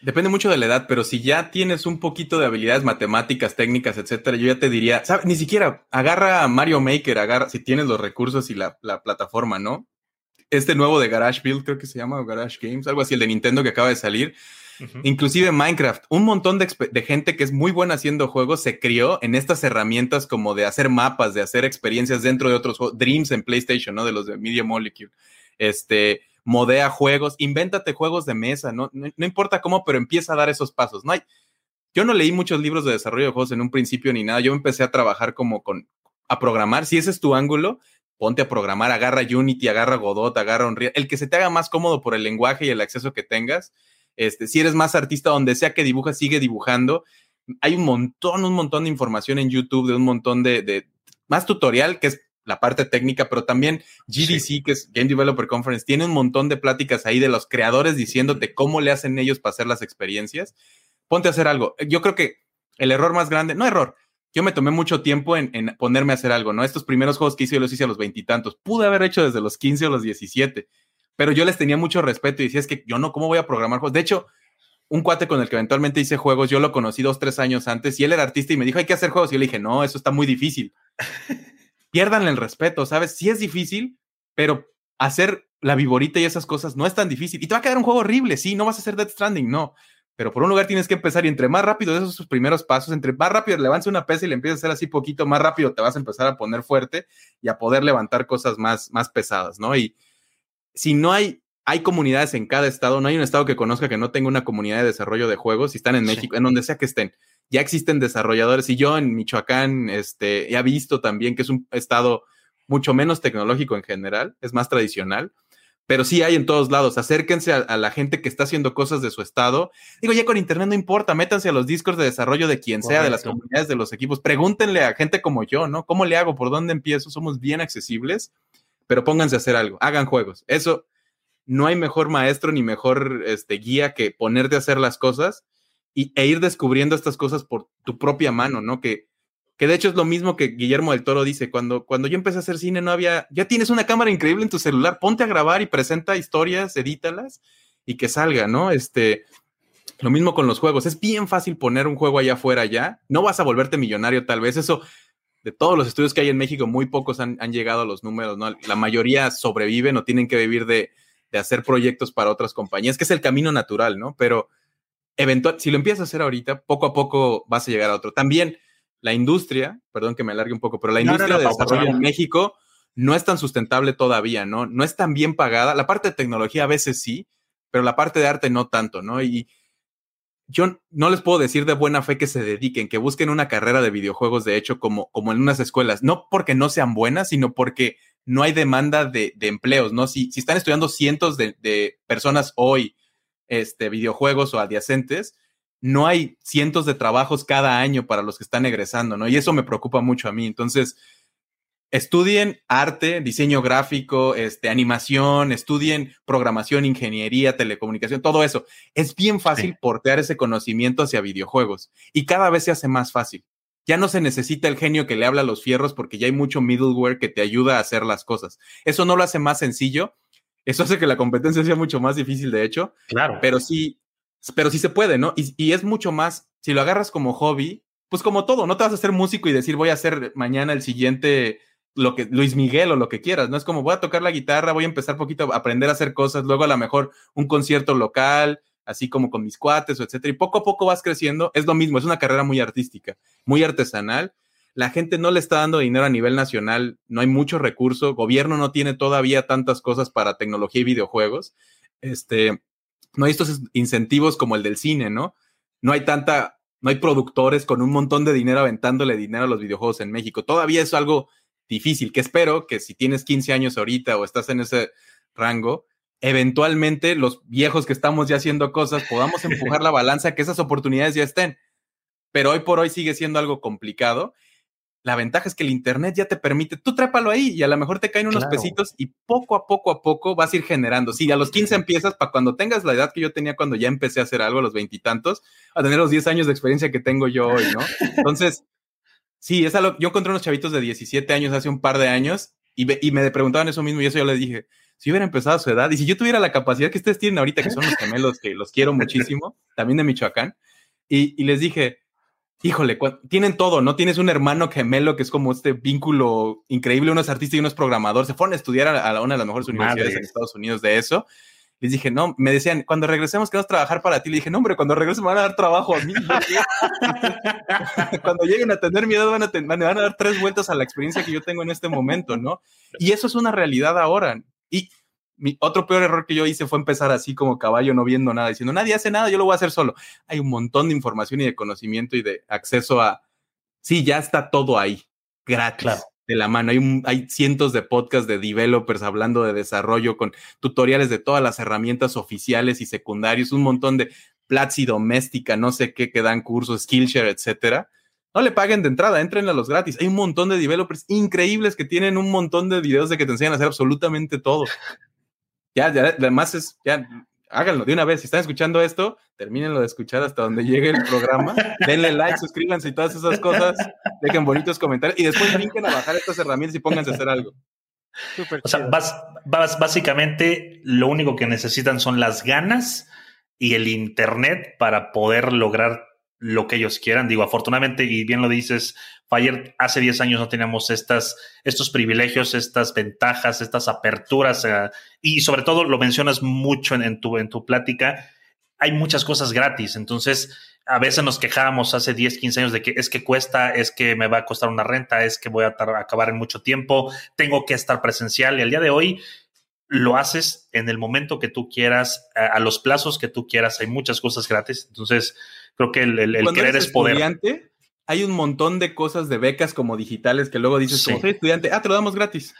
Depende mucho de la edad, pero si ya tienes un poquito de habilidades matemáticas, técnicas, etcétera, yo ya te diría, ni siquiera agarra Mario Maker, agarra si tienes los recursos y la, la plataforma, ¿no? Este nuevo de Garage Build, creo que se llama Garage Games, algo así, el de Nintendo que acaba de salir Inclusive Minecraft, un montón de, gente que es muy buena haciendo juegos se crió en estas herramientas como de hacer mapas, de hacer experiencias dentro de otros juegos, Dreams en PlayStation, ¿no? De los de Media Molecule. Este, modea juegos, invéntate juegos de mesa, ¿no? No, importa cómo, pero empieza a dar esos pasos. No hay, yo no leí muchos libros de desarrollo de juegos en un principio ni nada. Yo empecé a trabajar como con, a programar. Si ese es tu ángulo, ponte a programar, agarra Unity, agarra Godot, agarra Unreal, el que se te haga más cómodo por el lenguaje y el acceso que tengas este, si eres más artista, donde sea que dibujas, sigue dibujando. Hay un montón, un montón de información en YouTube, de un montón de, más tutorial, que es la parte técnica, pero también GDC, que es Game Developer Conference, tiene un montón de pláticas ahí de los creadores diciéndote cómo le hacen ellos para hacer las experiencias. Ponte a hacer algo. Yo creo que el error más grande, no error, yo me tomé mucho tiempo en, en ponerme a hacer algo, ¿no? Estos primeros juegos que hice, yo los hice a los veintitantos. Pude haber hecho desde los quince o los diecisiete pero yo les tenía mucho respeto y decía, es que yo no, ¿cómo voy a programar juegos? De hecho, un cuate con el que eventualmente hice juegos, yo lo conocí dos, tres años antes y él era artista y me dijo, hay que hacer juegos. Y yo le dije, no, eso está muy difícil. Piérdanle el respeto, ¿sabes? Sí es difícil, pero hacer la viborita y esas cosas no es tan difícil. Y te va a quedar un juego horrible, sí, no vas a hacer Dead Stranding, no. Pero por un lugar tienes que empezar y entre más rápido esos sus primeros pasos, entre más rápido levantes una pesa y le empiezas a hacer así poquito, más rápido te vas a empezar a poner fuerte y a poder levantar cosas más, más pesadas, ¿no? Y si no hay hay comunidades en cada estado, no hay un estado que conozca que no tenga una comunidad de desarrollo de juegos, si están en México, en donde sea que estén, ya existen desarrolladores y yo en Michoacán este, he visto también que es un estado mucho menos tecnológico en general, es más tradicional, pero sí hay en todos lados. Acérquense a, la gente que está haciendo cosas de su estado. Digo, ya con internet no importa, métanse a los discos de desarrollo de quien sea, de las comunidades, de los equipos. Pregúntenle a gente como yo, ¿no? ¿Cómo le hago? ¿Por dónde empiezo? Somos bien accesibles, pero pónganse a hacer algo, hagan juegos. Eso no hay mejor maestro ni mejor este, guía que ponerte a hacer las cosas y, e ir descubriendo estas cosas por tu propia mano, ¿no? Que, que de hecho es lo mismo que Guillermo del Toro dice, cuando, cuando yo empecé a hacer cine no había, ya tienes una cámara increíble en tu celular, ponte a grabar y presenta historias, edítalas y que salga, ¿no? Este, lo mismo con los juegos, es bien fácil poner un juego allá afuera ya, no vas a volverte millonario tal vez, eso de todos los estudios que hay en México, muy pocos han, han llegado a los números, ¿no? La mayoría sobreviven o tienen que vivir de, de hacer proyectos para otras compañías, que es el camino natural, ¿no? Pero eventual, si lo empiezas a hacer ahorita, poco a poco vas a llegar a otro. También la industria, perdón que me alargue un poco, pero la industria de desarrollo en México no es tan sustentable todavía, ¿no? No es tan bien pagada. La parte de tecnología a veces sí, pero la parte de arte no tanto, ¿no? Y yo no les puedo decir de buena fe que se dediquen, que busquen una carrera de videojuegos, de hecho, como, como en unas escuelas, no porque no sean buenas, sino porque no hay demanda de, empleos, ¿no? Si, si, están estudiando cientos de, personas hoy, este, videojuegos o adyacentes, no hay cientos de trabajos cada año para los que están egresando, ¿no? Y eso me preocupa mucho a mí. Entonces, estudien arte, diseño gráfico, este, animación, estudien programación, ingeniería, telecomunicación, todo eso. Es bien fácil portear ese conocimiento hacia videojuegos y cada vez se hace más fácil. Ya no se necesita el genio que le habla a los fierros porque ya hay mucho middleware que te ayuda a hacer las cosas. Eso no lo hace más sencillo. Eso hace que la competencia sea mucho más difícil, de hecho. Claro. Pero sí, pero sí se puede, ¿no? Y, y es mucho más, si lo agarras como hobby, pues como todo, no te vas a hacer músico y decir voy a hacer mañana el siguiente lo que Luis Miguel o lo que quieras, no es como voy a tocar la guitarra, voy a empezar poquito a aprender a hacer cosas, luego a lo mejor un concierto local, así como con mis cuates, etcétera, y poco a poco vas creciendo, es lo mismo, es una carrera muy artística, muy artesanal. La gente no le está dando dinero a nivel nacional, no hay mucho recurso, gobierno no tiene todavía tantas cosas para tecnología y videojuegos. Este, no hay estos incentivos como el del cine, ¿no? No hay tanta, no hay productores con un montón de dinero aventándole dinero a los videojuegos en México. Todavía es algo difícil, que espero que si tienes 15 años ahorita o estás en ese rango, eventualmente los viejos que estamos ya haciendo cosas podamos empujar la balanza, que esas oportunidades ya estén. Pero hoy por hoy sigue siendo algo complicado. La ventaja es que el Internet ya te permite, tú trépalo ahí y a lo mejor te caen unos pesitos y poco a poco a poco vas a ir generando. Si a los 15 empiezas, para cuando tengas la edad que yo tenía cuando ya empecé a hacer algo, a los veintitantos, a tener los 10 años de experiencia que tengo yo hoy, ¿no? Entonces, Sí, es algo, yo encontré unos chavitos de 17 años hace un par de años y, y me preguntaban eso mismo y eso yo les dije, si hubiera empezado a su edad y si yo tuviera la capacidad que ustedes tienen ahorita, que son los gemelos, que los quiero muchísimo, también de Michoacán, y, y les dije, híjole, tienen todo, ¿no? Tienes un hermano gemelo que es como este vínculo increíble, uno es artista y uno es programador, se fueron a estudiar a, una de las mejores universidades en Estados Unidos de eso, les dije, no, me decían, cuando regresemos queremos trabajar para ti. Le dije, no, hombre, cuando regresen me van a dar trabajo a mí. cuando lleguen a tener miedo van a, van a dar tres vueltas a la experiencia que yo tengo en este momento, ¿no? Y eso es una realidad ahora. Y mi otro peor error que yo hice fue empezar así como caballo, no viendo nada, diciendo, nadie hace nada, yo lo voy a hacer solo. Hay un montón de información y de conocimiento y de acceso a, sí, ya está todo ahí, gratis de la mano. Hay, hay cientos de podcasts de developers hablando de desarrollo con tutoriales de todas las herramientas oficiales y secundarios, un montón de Platzi doméstica, no sé qué, que dan cursos, Skillshare, etcétera. No le paguen de entrada, entren a los gratis. Hay un montón de developers increíbles que tienen un montón de videos de que te enseñan a hacer absolutamente todo. Ya, ya, además es, háganlo de una vez. Si están escuchando esto, termínenlo de escuchar hasta donde llegue el programa. Denle like, suscríbanse y todas esas cosas. Dejen bonitos comentarios y después brinquen a bajar estas herramientas y pónganse a hacer algo. o sea, básicamente lo único que necesitan son las ganas y el internet para poder lograr lo que ellos quieran. Digo, afortunadamente, y bien lo dices, Fire, hace 10 años no teníamos estas, estos privilegios, estas ventajas, estas aperturas, eh, y sobre todo lo mencionas mucho en, tu, en tu plática, hay muchas cosas gratis. Entonces, a veces nos quejábamos hace 10, 15 años de que es que cuesta, es que me va a costar una renta, es que voy a acabar en mucho tiempo, tengo que estar presencial. Y al día de hoy, lo haces en el momento que tú quieras, a, los plazos que tú quieras. Hay muchas cosas gratis. Entonces, creo que el, el, querer es poder. Hay un montón de cosas de becas como digitales que luego dices, como soy estudiante, ah, te lo damos gratis.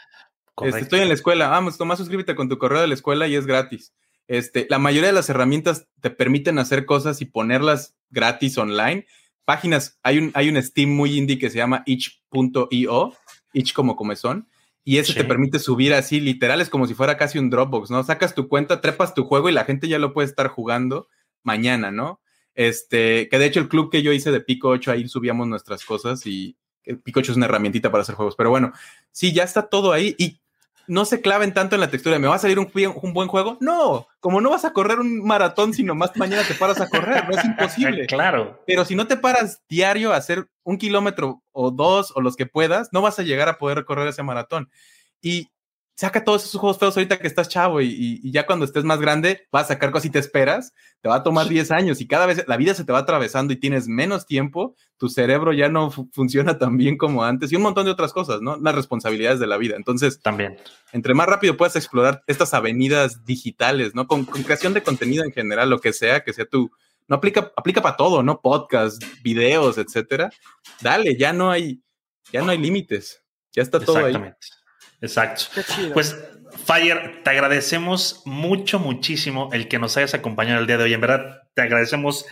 Este, estoy en la escuela, vamos, toma, suscríbete con tu correo de la escuela y es gratis. Este, la mayoría de las herramientas te permiten hacer cosas y ponerlas gratis online. Páginas, hay un, hay un Steam muy indie que se llama itch.io, itch como comezón, y ese te permite subir así, literal, es como si fuera casi un Dropbox, ¿no? Sacas tu cuenta, trepas tu juego y la gente ya lo puede estar jugando mañana, ¿no? Este, que de hecho el club que yo hice de Pico 8, ahí subíamos nuestras cosas y Pico 8 es una herramientita para hacer juegos, pero bueno, sí, ya está todo ahí y no se claven tanto en la textura. ¿Me va a salir un, un, buen juego? No, como no vas a correr un maratón, sino más mañana te paras a correr, no es imposible. claro. Pero si no te paras diario a hacer un kilómetro o dos o los que puedas, no vas a llegar a poder recorrer ese maratón. Y saca todos esos juegos feos ahorita que estás chavo y, ya cuando estés más grande vas a sacar cosas y te esperas, te va a tomar 10 años y cada vez la vida se te va atravesando y tienes menos tiempo, tu cerebro ya no funciona tan bien como antes y un montón de otras cosas, ¿no? Las responsabilidades de la vida. Entonces, también. Entre más rápido puedas explorar estas avenidas digitales, ¿no? Con, creación de contenido en general, lo que sea, que sea tu, no aplica, aplica para todo, ¿no? Podcast, videos, etcétera. Dale, ya no hay, ya no hay límites. Ya está todo ahí. Exacto. Pues, Fire, te agradecemos mucho, muchísimo el que nos hayas acompañado el día de hoy. En verdad, te agradecemos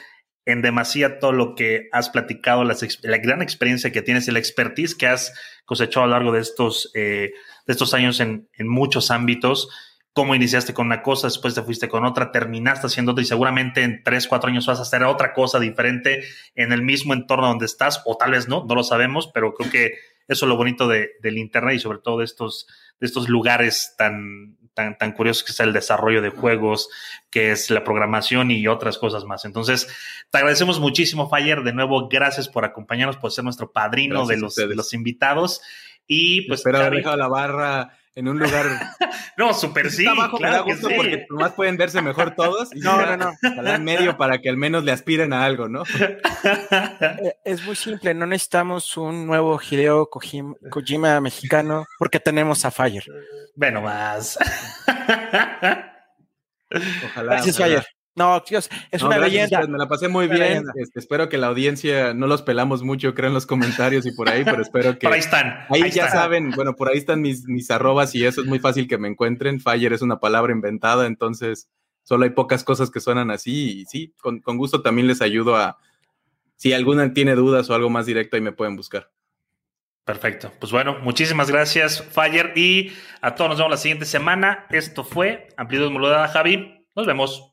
en demasía todo lo que has platicado, la gran experiencia que tienes y la expertise que has cosechado a lo largo de estos, eh, de estos años en, en, muchos ámbitos. Cómo iniciaste con una cosa, después te fuiste con otra, terminaste haciendo otra y seguramente en tres, cuatro años vas a hacer otra cosa diferente en el mismo entorno donde estás, o tal vez no, no lo sabemos, pero creo que eso es lo bonito de, del Internet y sobre todo de estos, de estos lugares tan, tan, tan curiosos que es el desarrollo de juegos, que es la programación y otras cosas más. Entonces, te agradecemos muchísimo, Fire. De nuevo, gracias por acompañarnos, por ser nuestro padrino de los, de los invitados. Y pues. Espero haber dejado la barra en un lugar. no, súper sí. Abajo claro me da gusto porque nomás pueden verse mejor todos. no, no, no. en medio para que al menos le aspiren a algo, ¿no? Eh, es muy simple. No necesitamos un nuevo Hideo Kojima, mexicano porque tenemos a Fire. Bueno, más. Ojalá. Gracias, Fire. No, Dios, es una leyenda. Me la pasé muy bien. Este, espero que la audiencia no los pelamos mucho, creo, en los comentarios y por ahí, pero espero que. por ahí están. Ahí, ya saben, bueno, por ahí están mis, mis arrobas y eso es muy fácil que me encuentren. Fire es una palabra inventada, entonces solo hay pocas cosas que suenan así y sí, con, con gusto también les ayudo a. Si alguna tiene dudas o algo más directo, ahí me pueden buscar. Perfecto. Pues bueno, muchísimas gracias, Fire. Y a todos nos vemos la siguiente semana. Esto fue Amplitud Modulada, Javi. Nos vemos.